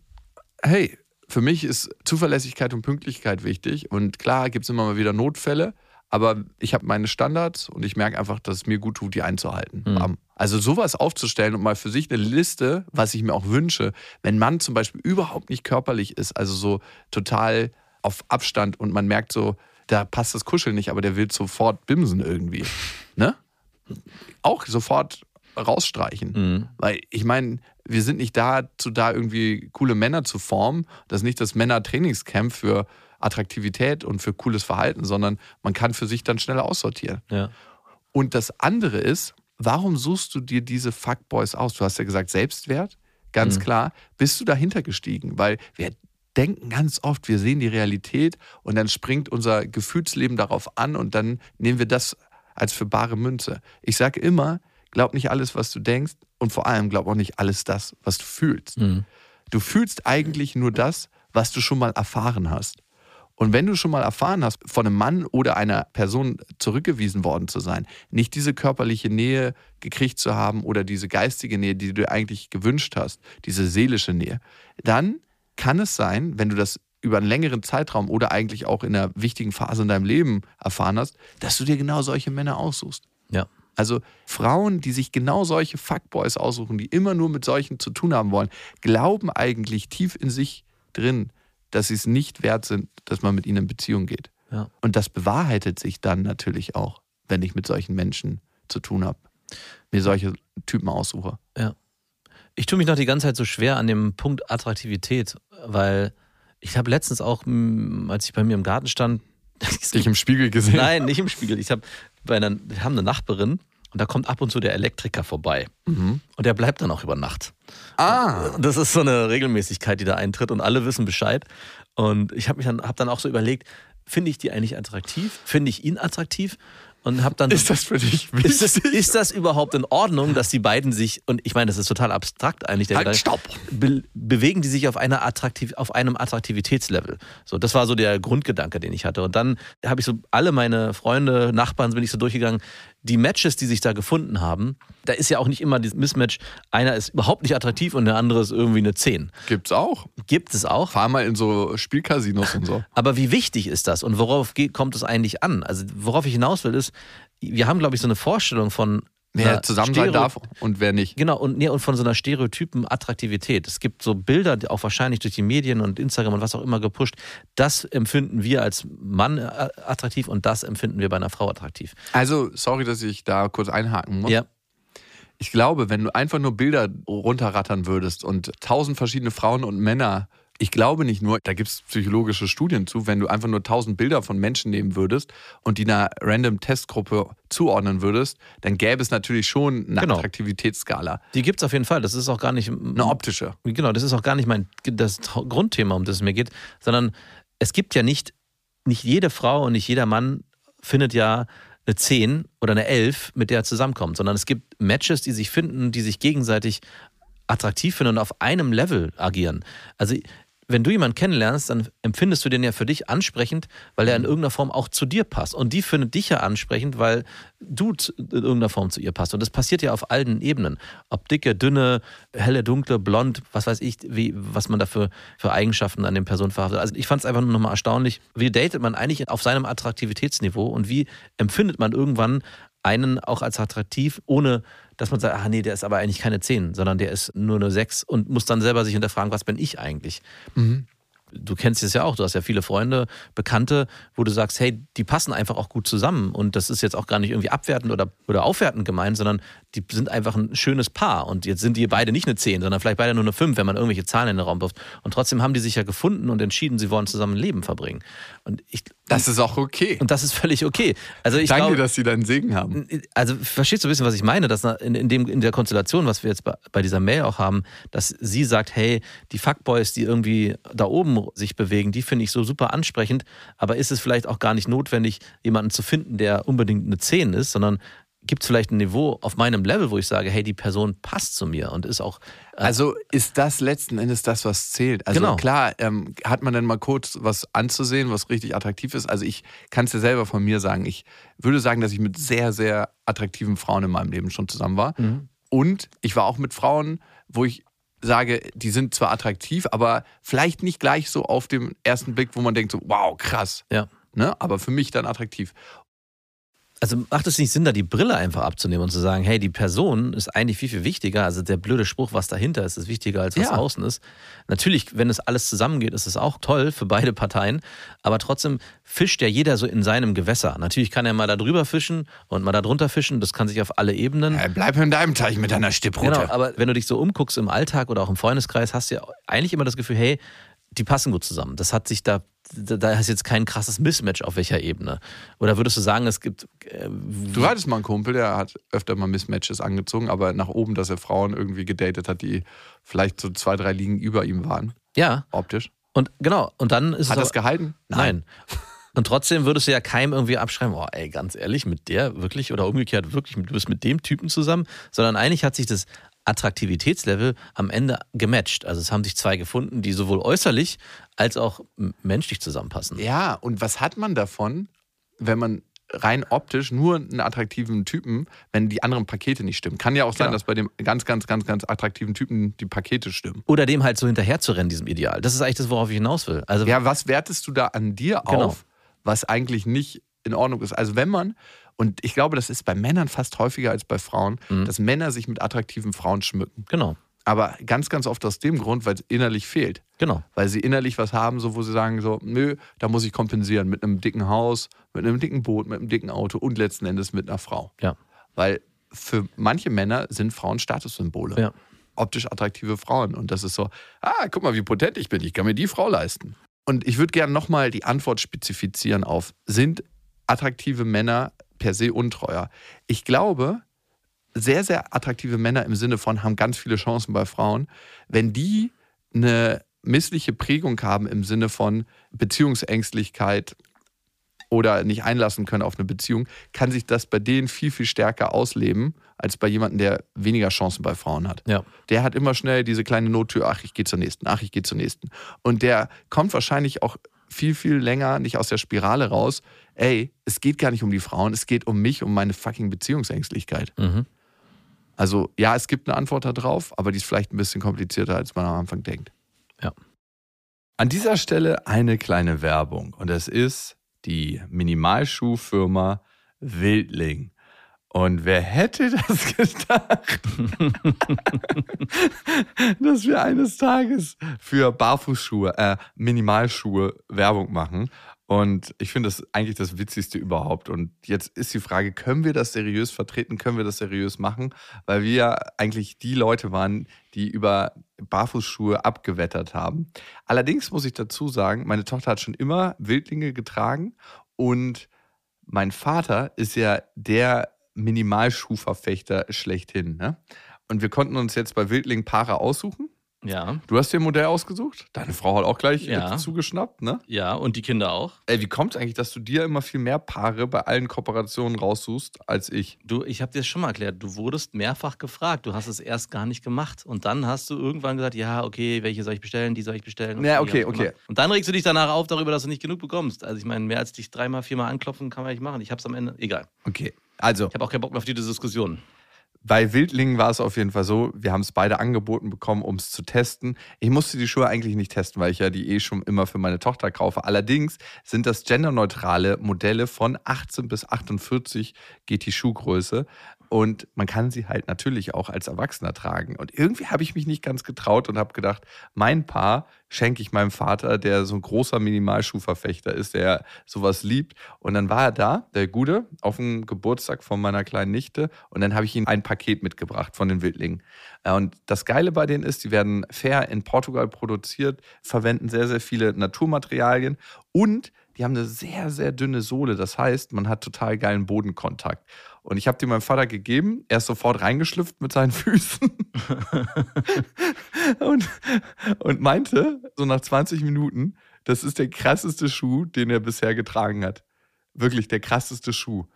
hey, für mich ist Zuverlässigkeit und Pünktlichkeit wichtig und klar gibt es immer mal wieder Notfälle, aber ich habe meine Standards und ich merke einfach, dass es mir gut tut, die einzuhalten. Bam. Also sowas aufzustellen und mal für sich eine Liste, was ich mir auch wünsche, wenn man zum Beispiel überhaupt nicht körperlich ist, also so total auf Abstand und man merkt so, da passt das Kuscheln nicht, aber der will sofort bimsen irgendwie. Ne? Auch sofort rausstreichen. Weil ich meine, wir sind nicht dazu da, irgendwie coole Männer zu formen. Das ist nicht das Männer-Trainingscamp für Attraktivität und für cooles Verhalten, sondern man kann für sich dann schneller aussortieren. Ja. Und das andere ist, warum suchst du dir diese Fuckboys aus? Du hast ja gesagt, Selbstwert, ganz klar. Bist du dahinter gestiegen? Weil wir denken ganz oft, wir sehen die Realität und dann springt unser Gefühlsleben darauf an und dann nehmen wir das als für bare Münze. Ich sage immer, glaub nicht alles, was du denkst und vor allem glaub auch nicht alles das, was du fühlst. Du fühlst eigentlich nur das, was du schon mal erfahren hast. Und wenn du schon mal erfahren hast, von einem Mann oder einer Person zurückgewiesen worden zu sein, nicht diese körperliche Nähe gekriegt zu haben oder diese geistige Nähe, die du dir eigentlich gewünscht hast, diese seelische Nähe, dann kann es sein, wenn du das über einen längeren Zeitraum oder eigentlich auch in einer wichtigen Phase in deinem Leben erfahren hast, dass du dir genau solche Männer aussuchst. Ja. Also Frauen, die sich genau solche Fuckboys aussuchen, die immer nur mit solchen zu tun haben wollen, glauben eigentlich tief in sich drin, dass sie es nicht wert sind, dass man mit ihnen in Beziehung geht. Ja. Und das bewahrheitet sich dann natürlich auch, wenn ich mit solchen Menschen zu tun habe, mir solche Typen aussuche. Ja. Ich tue mich noch die ganze Zeit so schwer an dem Punkt Attraktivität, weil ich habe letztens auch, als ich bei mir im Garten stand, Dich im Spiegel gesehen. nein, nicht im Spiegel, ich habe bei einer, wir haben eine Nachbarin und da kommt ab und zu der Elektriker vorbei und der bleibt dann auch über Nacht. Ah, Das ist so eine Regelmäßigkeit, die da eintritt und alle wissen Bescheid. Und ich habe mich dann, hab dann auch so überlegt, finde ich die eigentlich attraktiv? Finde ich ihn attraktiv? Und habe dann ist das für dich wichtig? ist das, ist das überhaupt in Ordnung, dass die beiden sich, und ich meine, das ist total abstrakt eigentlich, der Halt, Gedanke, stopp! be bewegen die sich auf, einer Attraktiv auf einem Attraktivitätslevel? So, das war so der Grundgedanke, den ich hatte. Und dann habe ich so alle meine Freunde, Nachbarn, bin ich so durchgegangen, die Matches, die sich da gefunden haben, da ist ja auch nicht immer dieses Mismatch, einer ist überhaupt nicht attraktiv und der andere ist irgendwie eine 10. Gibt's auch. Gibt es auch. Fahr mal in so Spielcasinos und so. Aber wie wichtig ist das und worauf geht, kommt es eigentlich an? Also worauf ich hinaus will ist, wir haben, glaube ich, so eine Vorstellung von Wer zusammen sein darf und wer nicht. Genau, und, nee, und von so einer stereotypen Attraktivität. Es gibt so Bilder, die auch wahrscheinlich durch die Medien und Instagram und was auch immer gepusht. Das empfinden wir als Mann äh, attraktiv und das empfinden wir bei einer Frau attraktiv. Also, sorry, dass ich da kurz einhaken muss. Ja, Ich glaube, wenn du einfach nur Bilder runterrattern würdest und tausend verschiedene Frauen und Männer, ich glaube nicht nur, da gibt es psychologische Studien zu, wenn du einfach nur tausend Bilder von Menschen nehmen würdest und die einer random Testgruppe zuordnen würdest, dann gäbe es natürlich schon eine Genau. Attraktivitätsskala. die gibt es auf jeden Fall. Das ist auch gar nicht. Eine optische. Genau, das ist auch gar nicht mein das Grundthema, um das es mir geht, sondern es gibt ja nicht, nicht jede Frau und nicht jeder Mann findet ja eine 10 oder eine 11, mit der er zusammenkommt, sondern es gibt Matches, die sich finden, die sich gegenseitig attraktiv finden und auf einem Level agieren. Also wenn du jemanden kennenlernst, dann empfindest du den ja für dich ansprechend, weil er in irgendeiner Form auch zu dir passt. Und die findet dich ja ansprechend, weil du in irgendeiner Form zu ihr passt. Und das passiert ja auf allen Ebenen. Ob dicke, dünne, helle, dunkle, blond, was weiß ich, wie, was man da für, für Eigenschaften an den Personen verhaftet. Also ich fand es einfach nur nochmal erstaunlich. Wie datet man eigentlich auf seinem Attraktivitätsniveau und wie empfindet man irgendwann einen auch als attraktiv, ohne dass man sagt, ah nee, der ist aber eigentlich keine 10, sondern der ist nur eine 6 und muss dann selber sich hinterfragen, was bin ich eigentlich? Du kennst es ja auch, du hast ja viele Freunde, Bekannte, wo du sagst, hey, die passen einfach auch gut zusammen. Und das ist jetzt auch gar nicht irgendwie abwertend oder, oder aufwertend gemeint, sondern die sind einfach ein schönes Paar. Und jetzt sind die beide nicht eine 10, sondern vielleicht beide nur eine 5, wenn man irgendwelche Zahlen in den Raum wirft. Und trotzdem haben die sich ja gefunden und entschieden, sie wollen zusammen ein Leben verbringen. Und ich, Das ist auch okay. und das ist völlig okay. Also ich Danke, glaube, dass Sie deinen Segen haben. also verstehst du ein bisschen, was ich meine, dass in, in, dem, in der Konstellation, was wir jetzt bei, bei dieser Mail auch haben, dass sie sagt, hey, die Fuckboys, die irgendwie da oben sich bewegen, die finde ich so super ansprechend, aber ist es vielleicht auch gar nicht notwendig, jemanden zu finden, der unbedingt eine 10 ist, sondern gibt es vielleicht ein Niveau auf meinem Level, wo ich sage, hey, die Person passt zu mir und ist auch Also ist das letzten Endes das, was zählt. Also Genau. klar, ähm, hat man dann mal kurz was anzusehen, was richtig attraktiv ist. Also ich kann es ja selber von mir sagen. Ich würde sagen, dass ich mit sehr, sehr attraktiven Frauen in meinem Leben schon zusammen war. Und ich war auch mit Frauen, wo ich sage, die sind zwar attraktiv, aber vielleicht nicht gleich so auf dem ersten Blick, wo man denkt so, wow, krass. ja. Ne? Aber für mich dann attraktiv. Also macht es nicht Sinn, da die Brille einfach abzunehmen und zu sagen, hey, die Person ist eigentlich viel, viel wichtiger. Also der blöde Spruch, was dahinter ist, ist wichtiger als was Ja. außen ist. Natürlich, wenn es alles zusammengeht, ist es auch toll für beide Parteien. Aber trotzdem fischt ja jeder so in seinem Gewässer. Natürlich kann er mal da drüber fischen und mal da drunter fischen. Das kann sich auf alle Ebenen. Äh, bleib in deinem Teich mit deiner Stipprute. Genau, aber wenn du dich so umguckst im Alltag oder auch im Freundeskreis, hast du ja eigentlich immer das Gefühl, hey, die passen gut zusammen. Das hat sich da, da, ist jetzt kein krasses Mismatch auf welcher Ebene. Oder würdest du sagen, es gibt. Äh, Du hattest mal einen Kumpel, der hat öfter mal Mismatches angezogen, aber nach oben, dass er Frauen irgendwie gedatet hat, die vielleicht so zwei, drei Ligen über ihm waren, ja, optisch. und genau, und dann ist Hat es. das gehalten? Nein. Und trotzdem würdest du ja keinem irgendwie abschreiben, oh ey, ganz ehrlich, mit der wirklich oder umgekehrt wirklich, du bist mit dem Typen zusammen, sondern eigentlich hat sich das Attraktivitätslevel am Ende gematcht. Also es haben sich zwei gefunden, die sowohl äußerlich als auch menschlich zusammenpassen. Ja, und was hat man davon, wenn man rein optisch nur einen attraktiven Typen, wenn die anderen Pakete nicht stimmen? Kann ja auch sein, Genau. dass bei dem ganz, ganz, ganz, ganz attraktiven Typen die Pakete stimmen. Oder dem halt so hinterher zu rennen, diesem Ideal. Das ist eigentlich das, worauf ich hinaus will. Also Ja, was wertest du da an dir Genau. auf, was eigentlich nicht in Ordnung ist? Also wenn man, und ich glaube, das ist bei Männern fast häufiger als bei Frauen, Mhm. dass Männer sich mit attraktiven Frauen schmücken. genau, Aber ganz, ganz oft aus dem Grund, weil es innerlich fehlt. genau. Weil sie innerlich was haben, so wo sie sagen, so, nö, da muss ich kompensieren mit einem dicken Haus, mit einem dicken Boot, mit einem dicken Auto und letzten Endes mit einer Frau. Ja. Weil für manche Männer sind Frauen Statussymbole. Ja. Optisch attraktive Frauen. Und das ist so, ah, guck mal, wie potent ich bin, ich kann mir die Frau leisten. Und ich würde gerne nochmal die Antwort spezifizieren auf, sind attraktive Männer per se untreuer? Ich glaube, sehr, sehr attraktive Männer im Sinne von haben ganz viele Chancen bei Frauen, wenn die eine missliche Prägung haben im Sinne von Beziehungsängstlichkeit oder nicht einlassen können auf eine Beziehung, kann sich das bei denen viel, viel stärker ausleben, als bei jemandem, der weniger Chancen bei Frauen hat. Ja. Der hat immer schnell diese kleine Nottür, ach, ich gehe zur nächsten, ach, ich gehe zur nächsten. Und der kommt wahrscheinlich auch viel, viel länger nicht aus der Spirale raus, ey, es geht gar nicht um die Frauen, es geht um mich, um meine fucking Beziehungsängstlichkeit. Mhm. Also ja, es gibt eine Antwort darauf, aber die ist vielleicht ein bisschen komplizierter, als man am Anfang denkt. Ja. An dieser Stelle eine kleine Werbung und es ist die Minimalschuhfirma Wildling. Und wer hätte das gedacht, dass wir eines Tages für Barfußschuhe, äh, Minimalschuhe Werbung machen? Und ich finde das eigentlich das Witzigste überhaupt. Und jetzt ist die Frage, können wir das seriös vertreten? Können wir das seriös machen? Weil wir ja eigentlich die Leute waren, die über Barfußschuhe abgewettert haben. Allerdings muss ich dazu sagen, meine Tochter hat schon immer Wildlinge getragen und mein Vater ist ja der Minimalschuhverfechter schlechthin. Ne? Und wir konnten uns jetzt bei Wildling Paare aussuchen. Ja. Du hast dir ein Modell ausgesucht. Deine Frau hat auch gleich Ja. zugeschnappt, ne? Ja, und die Kinder auch. Ey, wie kommt es eigentlich, dass du dir immer viel mehr Paare bei allen Kooperationen raussuchst als ich? Du, ich habe dir das schon mal erklärt, du wurdest mehrfach gefragt. Du hast es erst gar nicht gemacht. Und dann hast du irgendwann gesagt, ja, okay, welche soll ich bestellen, die soll ich bestellen. Ja, okay, okay. gemacht. Und dann regst du dich danach auf darüber, dass du nicht genug bekommst. Also ich meine, mehr als dich dreimal, viermal anklopfen kann man nicht machen. Ich habe es am Ende, egal. Okay. Also, Ich habe auch keinen Bock mehr auf diese Diskussion. Bei Wildlingen war es auf jeden Fall so, wir haben es beide angeboten bekommen, um es zu testen. Ich musste die Schuhe eigentlich nicht testen, weil ich ja die eh schon immer für meine Tochter kaufe. Allerdings sind das genderneutrale Modelle von 18 bis 48 geht die Schuhgröße. Und man kann sie halt natürlich auch als Erwachsener tragen. Und irgendwie habe ich mich nicht ganz getraut und habe gedacht, mein Paar schenke ich meinem Vater, der so ein großer Minimalschuhverfechter ist, der sowas liebt. Und dann war er da, der Gude, auf dem Geburtstag von meiner kleinen Nichte. Und dann habe ich ihm ein Paket mitgebracht von den Wildlingen. Äh, Und das Geile bei denen ist, die werden fair in Portugal produziert, verwenden sehr, sehr viele Naturmaterialien und die haben eine sehr, sehr dünne Sohle. Das heißt, man hat total geilen Bodenkontakt. Und ich habe die meinem Vater gegeben. Er ist sofort reingeschlüpft mit seinen Füßen. und, und meinte, so nach 20 Minuten, das ist der krasseste Schuh, den er bisher getragen hat. Wirklich der krasseste Schuh.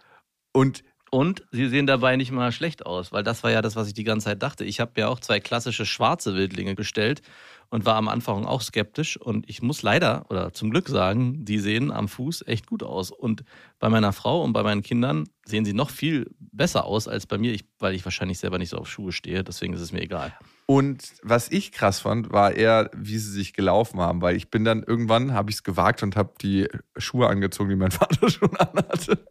Und Und sie sehen dabei nicht mal schlecht aus, weil das war ja das, was ich die ganze Zeit dachte. Ich habe ja auch zwei klassische schwarze Wildlinge bestellt und war am Anfang auch skeptisch. Und ich muss leider oder zum Glück sagen, die sehen am Fuß echt gut aus. Und bei meiner Frau und bei meinen Kindern sehen sie noch viel besser aus als bei mir, ich, weil ich wahrscheinlich selber nicht so auf Schuhe stehe. Deswegen ist es mir egal. Und was ich krass fand, war eher, wie sie sich gelaufen haben, weil ich bin dann irgendwann, habe ich es gewagt und habe die Schuhe angezogen, die mein Vater schon anhatte.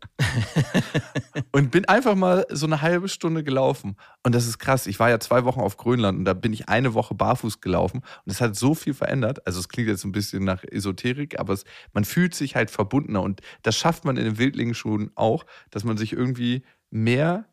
und bin einfach mal so eine halbe Stunde gelaufen. Und das ist krass. Ich war ja zwei Wochen auf Grönland und da bin ich eine Woche barfuß gelaufen und es hat so viel verändert. Also es klingt jetzt ein bisschen nach Esoterik, aber es, man fühlt sich halt verbundener und das schafft man in den Wildlingenschuhen auch, dass man sich irgendwie mehr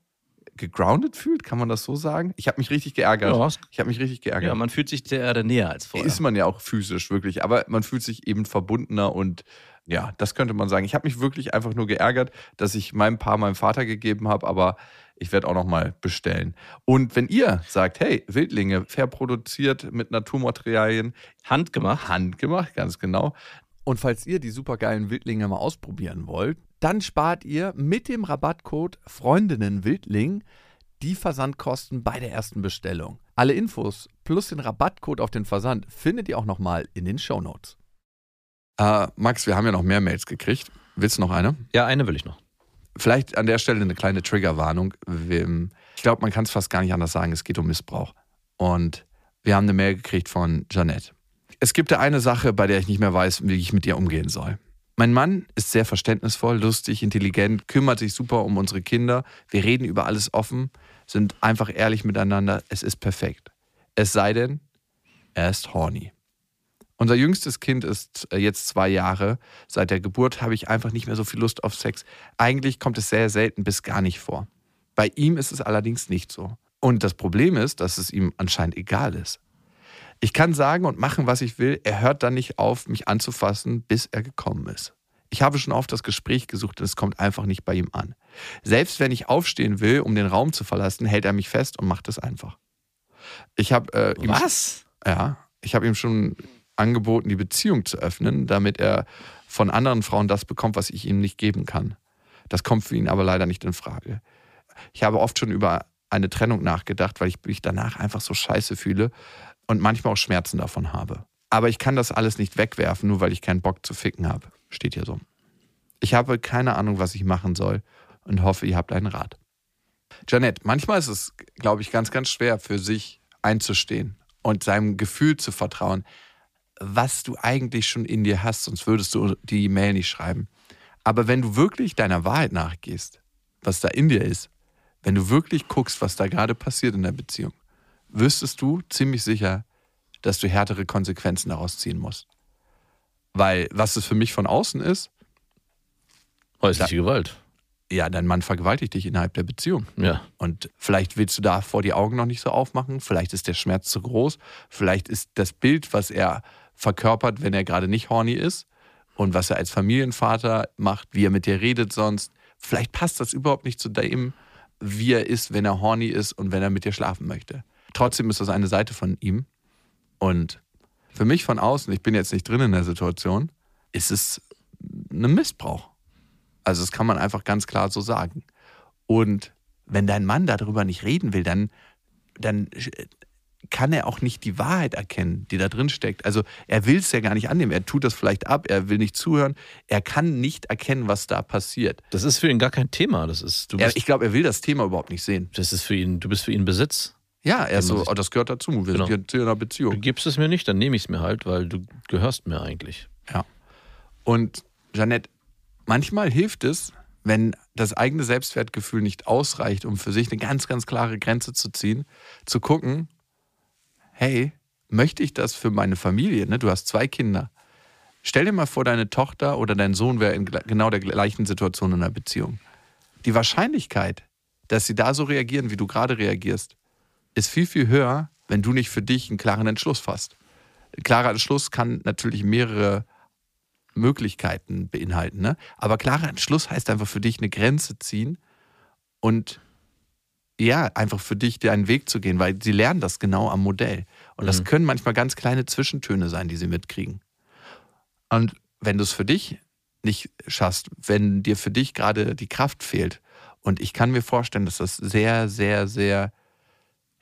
gegroundet fühlt, kann man das so sagen? Ich habe mich richtig geärgert. Ja, Ich habe mich richtig geärgert. Ja, man fühlt sich der Erde näher als vorher. Ist man ja auch physisch wirklich, aber man fühlt sich eben verbundener und ja, das könnte man sagen. Ich habe mich wirklich einfach nur geärgert, dass ich meinem Paar meinem Vater gegeben habe, aber ich werde auch noch mal bestellen. Und wenn ihr sagt, hey, Wildlinge, fair produziert mit Naturmaterialien, Handgemacht. handgemacht, ganz genau. Und falls ihr die supergeilen Wildlinge mal ausprobieren wollt, dann spart ihr mit dem Rabattcode Freundinnenwildling die Versandkosten bei der ersten Bestellung. Alle Infos plus den Rabattcode auf den Versand findet ihr auch nochmal in den Shownotes. Äh, Max, wir haben ja noch mehr Mails gekriegt. Willst du noch eine? Ja, eine will ich noch. Vielleicht an der Stelle eine kleine Triggerwarnung. Ich glaube, man kann es fast gar nicht anders sagen. Es geht um Missbrauch. Und wir haben eine Mail gekriegt von Janette. Es gibt da eine Sache, bei der ich nicht mehr weiß, wie ich mit ihr umgehen soll. Mein Mann ist sehr verständnisvoll, lustig, intelligent, kümmert sich super um unsere Kinder. Wir reden über alles offen, sind einfach ehrlich miteinander. Es ist perfekt. Es sei denn, er ist horny. Unser jüngstes Kind ist äh, jetzt zwei Jahre. Seit der Geburt habe ich einfach nicht mehr so viel Lust auf Sex. Eigentlich kommt es sehr selten bis gar nicht vor. Bei ihm ist es allerdings nicht so. Und das Problem ist, dass es ihm anscheinend egal ist. Ich kann sagen und machen, was ich will. Er hört dann nicht auf, mich anzufassen, bis er gekommen ist. Ich habe schon oft das Gespräch gesucht und es kommt einfach nicht bei ihm an. Selbst wenn ich aufstehen will, um den Raum zu verlassen, hält er mich fest und macht es einfach. Ich habe äh, ihm Was? ja, ich habe ihm schon angeboten, die Beziehung zu öffnen, damit er von anderen Frauen das bekommt, was ich ihm nicht geben kann. Das kommt für ihn aber leider nicht in Frage. Ich habe oft schon über eine Trennung nachgedacht, weil ich mich danach einfach so scheiße fühle und manchmal auch Schmerzen davon habe. Aber ich kann das alles nicht wegwerfen, nur weil ich keinen Bock zu ficken habe. Steht hier so. Ich habe keine Ahnung, was ich machen soll und hoffe, ihr habt einen Rat. Janette, manchmal ist es, glaube ich, ganz, ganz schwer für sich einzustehen und seinem Gefühl zu vertrauen, was du eigentlich schon in dir hast, sonst würdest du die E-Mail nicht schreiben. Aber wenn du wirklich deiner Wahrheit nachgehst, was da in dir ist, wenn du wirklich guckst, was da gerade passiert in der Beziehung, wüsstest du ziemlich sicher, dass du härtere Konsequenzen daraus ziehen musst. Weil was es für mich von außen ist, Häusliche Gewalt. ja, dein Mann vergewaltigt dich innerhalb der Beziehung. Ja. Und vielleicht willst du da vor die Augen noch nicht so aufmachen, vielleicht ist der Schmerz zu groß, vielleicht ist das Bild, was er verkörpert, wenn er gerade nicht horny ist und was er als Familienvater macht, wie er mit dir redet sonst, vielleicht passt das überhaupt nicht zu dem, wie er ist, wenn er horny ist und wenn er mit dir schlafen möchte. Trotzdem ist das eine Seite von ihm und für mich von außen, ich bin jetzt nicht drin in der Situation, ist es ein Missbrauch. Also das kann man einfach ganz klar so sagen. Und wenn dein Mann darüber nicht reden will, dann, dann kann er auch nicht die Wahrheit erkennen, die da drin steckt. Also er will es ja gar nicht annehmen. Er tut das vielleicht ab, er will nicht zuhören. Er kann nicht erkennen, was da passiert. Das ist für ihn gar kein Thema. Das ist, du Er, bist, ich glaube, er will das Thema überhaupt nicht sehen. das ist für ihn, du bist für ihn Besitz. Ja, er so, oh, das gehört dazu. Wir Genau. sind hier in einer Du Beziehung. gibst es mir nicht, dann nehme ich es mir halt, weil du gehörst mir eigentlich. Ja. Und Jeanette, manchmal hilft es, wenn das eigene Selbstwertgefühl nicht ausreicht, um für sich eine ganz, ganz klare Grenze zu ziehen, zu gucken, hey, möchte ich das für meine Familie? Ne? Du hast zwei Kinder. Stell dir mal vor, deine Tochter oder dein Sohn wäre in genau der gleichen Situation in einer Beziehung. Die Wahrscheinlichkeit, dass sie da so reagieren, wie du gerade reagierst, ist viel, viel höher, wenn du nicht für dich einen klaren Entschluss fasst. Ein klarer Entschluss kann natürlich mehrere Möglichkeiten beinhalten. Ne? Aber klarer Entschluss heißt einfach für dich eine Grenze ziehen und ja, einfach für dich deinen Weg zu gehen, weil sie lernen das genau am Modell. Und das können manchmal ganz kleine Zwischentöne sein, die sie mitkriegen. Und wenn du es für dich nicht schaffst, wenn dir für dich gerade die Kraft fehlt, und ich kann mir vorstellen, dass das sehr, sehr, sehr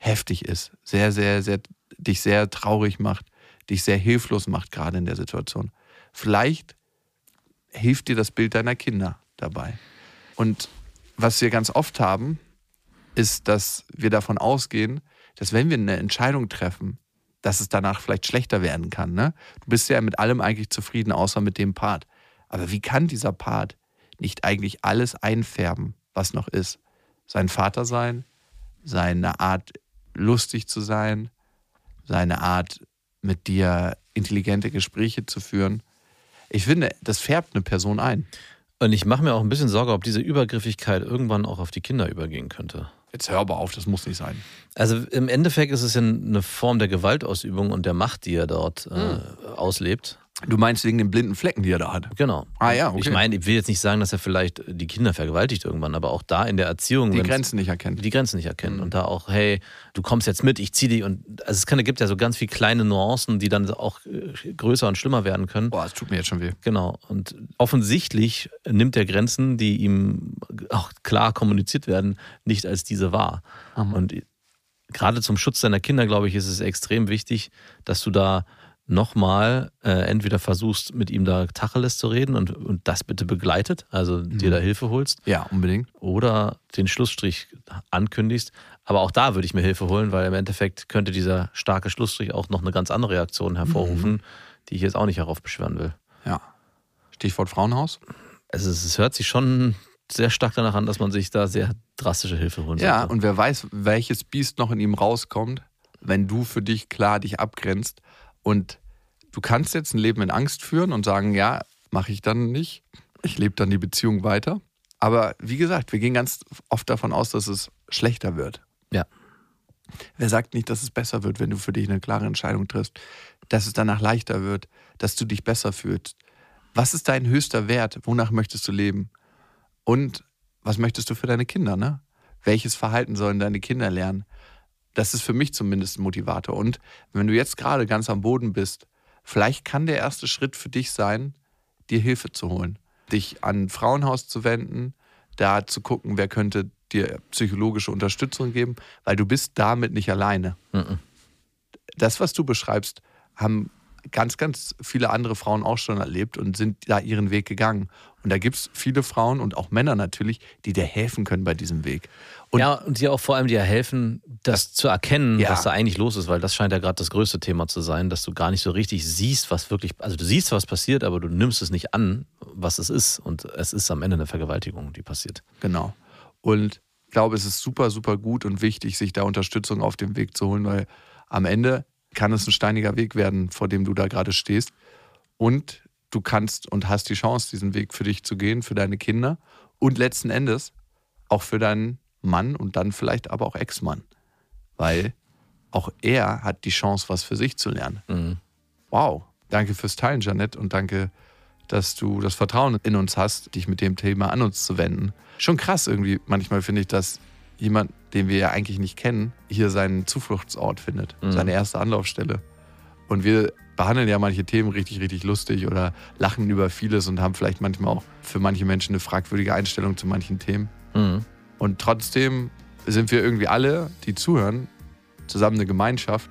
heftig ist, sehr, sehr, sehr, dich sehr traurig macht, dich sehr hilflos macht, gerade in der Situation. Vielleicht hilft dir das Bild deiner Kinder dabei. Und was wir ganz oft haben, ist, dass wir davon ausgehen, dass wenn wir eine Entscheidung treffen, dass es danach vielleicht schlechter werden kann. Ne? Du bist ja mit allem eigentlich zufrieden, außer mit dem Part. Aber wie kann dieser Part nicht eigentlich alles einfärben, was noch ist? Sein Vater sein, seine Art lustig zu sein, seine Art mit dir intelligente Gespräche zu führen. Ich finde, das färbt eine Person ein. Und ich mache mir auch ein bisschen Sorge, ob diese Übergriffigkeit irgendwann auch auf die Kinder übergehen könnte. Jetzt hör aber auf, das muss nicht sein. Also im Endeffekt ist es ja eine Form der Gewaltausübung und der Macht, die er dort äh, auslebt. Du meinst wegen den blinden Flecken, die er da hat. Genau. Ah ja, okay. Ich meine, ich will jetzt nicht sagen, dass er vielleicht die Kinder vergewaltigt irgendwann, aber auch da in der Erziehung. Die Grenzen nicht erkennt. die Grenzen nicht erkennen. Und da auch, hey, du kommst jetzt mit, ich zieh dich. Und also es kann, gibt ja so ganz viele kleine Nuancen, die dann auch äh, größer und schlimmer werden können. Boah, es tut mir jetzt schon weh. Genau. Und offensichtlich nimmt er Grenzen, die ihm auch klar kommuniziert werden, nicht als diese wahr. Und gerade zum Schutz deiner Kinder, glaube ich, ist es extrem wichtig, dass du da nochmal äh, entweder versuchst, mit ihm da Tacheles zu reden und, und das bitte begleitet, also dir da Hilfe holst, Ja, unbedingt. oder den Schlussstrich ankündigst. Aber auch da würde ich mir Hilfe holen, weil im Endeffekt könnte dieser starke Schlussstrich auch noch eine ganz andere Reaktion hervorrufen, die ich jetzt auch nicht heraufbeschwören will. Ja. Stichwort Frauenhaus. Also es, es hört sich schon sehr stark danach an, dass man sich da sehr drastische Hilfe holen Ja, sollte. und wer weiß, welches Biest noch in ihm rauskommt, wenn du für dich klar dich abgrenzt. Und du kannst jetzt ein Leben in Angst führen und sagen, ja, mache ich dann nicht. Ich lebe dann die Beziehung weiter. Aber wie gesagt, wir gehen ganz oft davon aus, dass es schlechter wird. Ja. Wer sagt nicht, dass es besser wird, wenn du für dich eine klare Entscheidung triffst? Dass es danach leichter wird, dass du dich besser fühlst. Was ist dein höchster Wert? Wonach möchtest du leben? Und was möchtest du für deine Kinder, ne? Welches Verhalten sollen deine Kinder lernen? Das ist für mich zumindest ein Motivator. Und wenn du jetzt gerade ganz am Boden bist, vielleicht kann der erste Schritt für dich sein, dir Hilfe zu holen. Dich an ein Frauenhaus zu wenden, da zu gucken, wer könnte dir psychologische Unterstützung geben, weil du bist damit nicht alleine. Mhm. Das, was du beschreibst, haben ganz, ganz viele andere Frauen auch schon erlebt und sind da ihren Weg gegangen. Und da gibt es viele Frauen und auch Männer natürlich, die dir helfen können bei diesem Weg. Und ja, und dir auch vor allem dir helfen, das, zu erkennen, Ja. was da eigentlich los ist, weil das scheint ja gerade das größte Thema zu sein, dass du gar nicht so richtig siehst, was wirklich, also du siehst, was passiert, aber du nimmst es nicht an, was es ist. Und es ist am Ende eine Vergewaltigung, die passiert. Genau. Und glaube, es ist super, super gut und wichtig, sich da Unterstützung auf dem Weg zu holen, weil am Ende kann es ein steiniger Weg werden, vor dem du da gerade stehst. Und du kannst und hast die Chance, diesen Weg für dich zu gehen, für deine Kinder und letzten Endes auch für deinen Mann und dann vielleicht aber auch Ex-Mann. Weil auch er hat die Chance, was für sich zu lernen. Mhm. Wow. Danke fürs Teilen, Janette, und danke, dass du das Vertrauen in uns hast, dich mit dem Thema an uns zu wenden. Schon krass irgendwie. Manchmal finde ich, dass jemand, den wir ja eigentlich nicht kennen, hier seinen Zufluchtsort findet, Mhm. seine erste Anlaufstelle. Und wir behandeln ja manche Themen richtig, richtig lustig oder lachen über vieles und haben vielleicht manchmal auch für manche Menschen eine fragwürdige Einstellung zu manchen Themen. Mhm. Und trotzdem sind wir irgendwie alle, die zuhören, zusammen eine Gemeinschaft,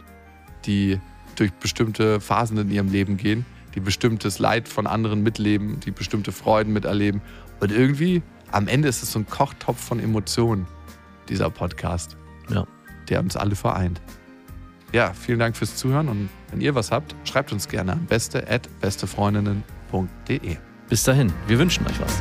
die durch bestimmte Phasen in ihrem Leben gehen, die bestimmtes Leid von anderen mitleben, die bestimmte Freuden miterleben. Und irgendwie, am Ende ist es so ein Kochtopf von Emotionen, dieser Podcast, Ja. der uns alle vereint. Ja, vielen Dank fürs Zuhören und wenn ihr was habt, schreibt uns gerne an beste@bestefreundinnen.de. Bis dahin, wir wünschen euch was.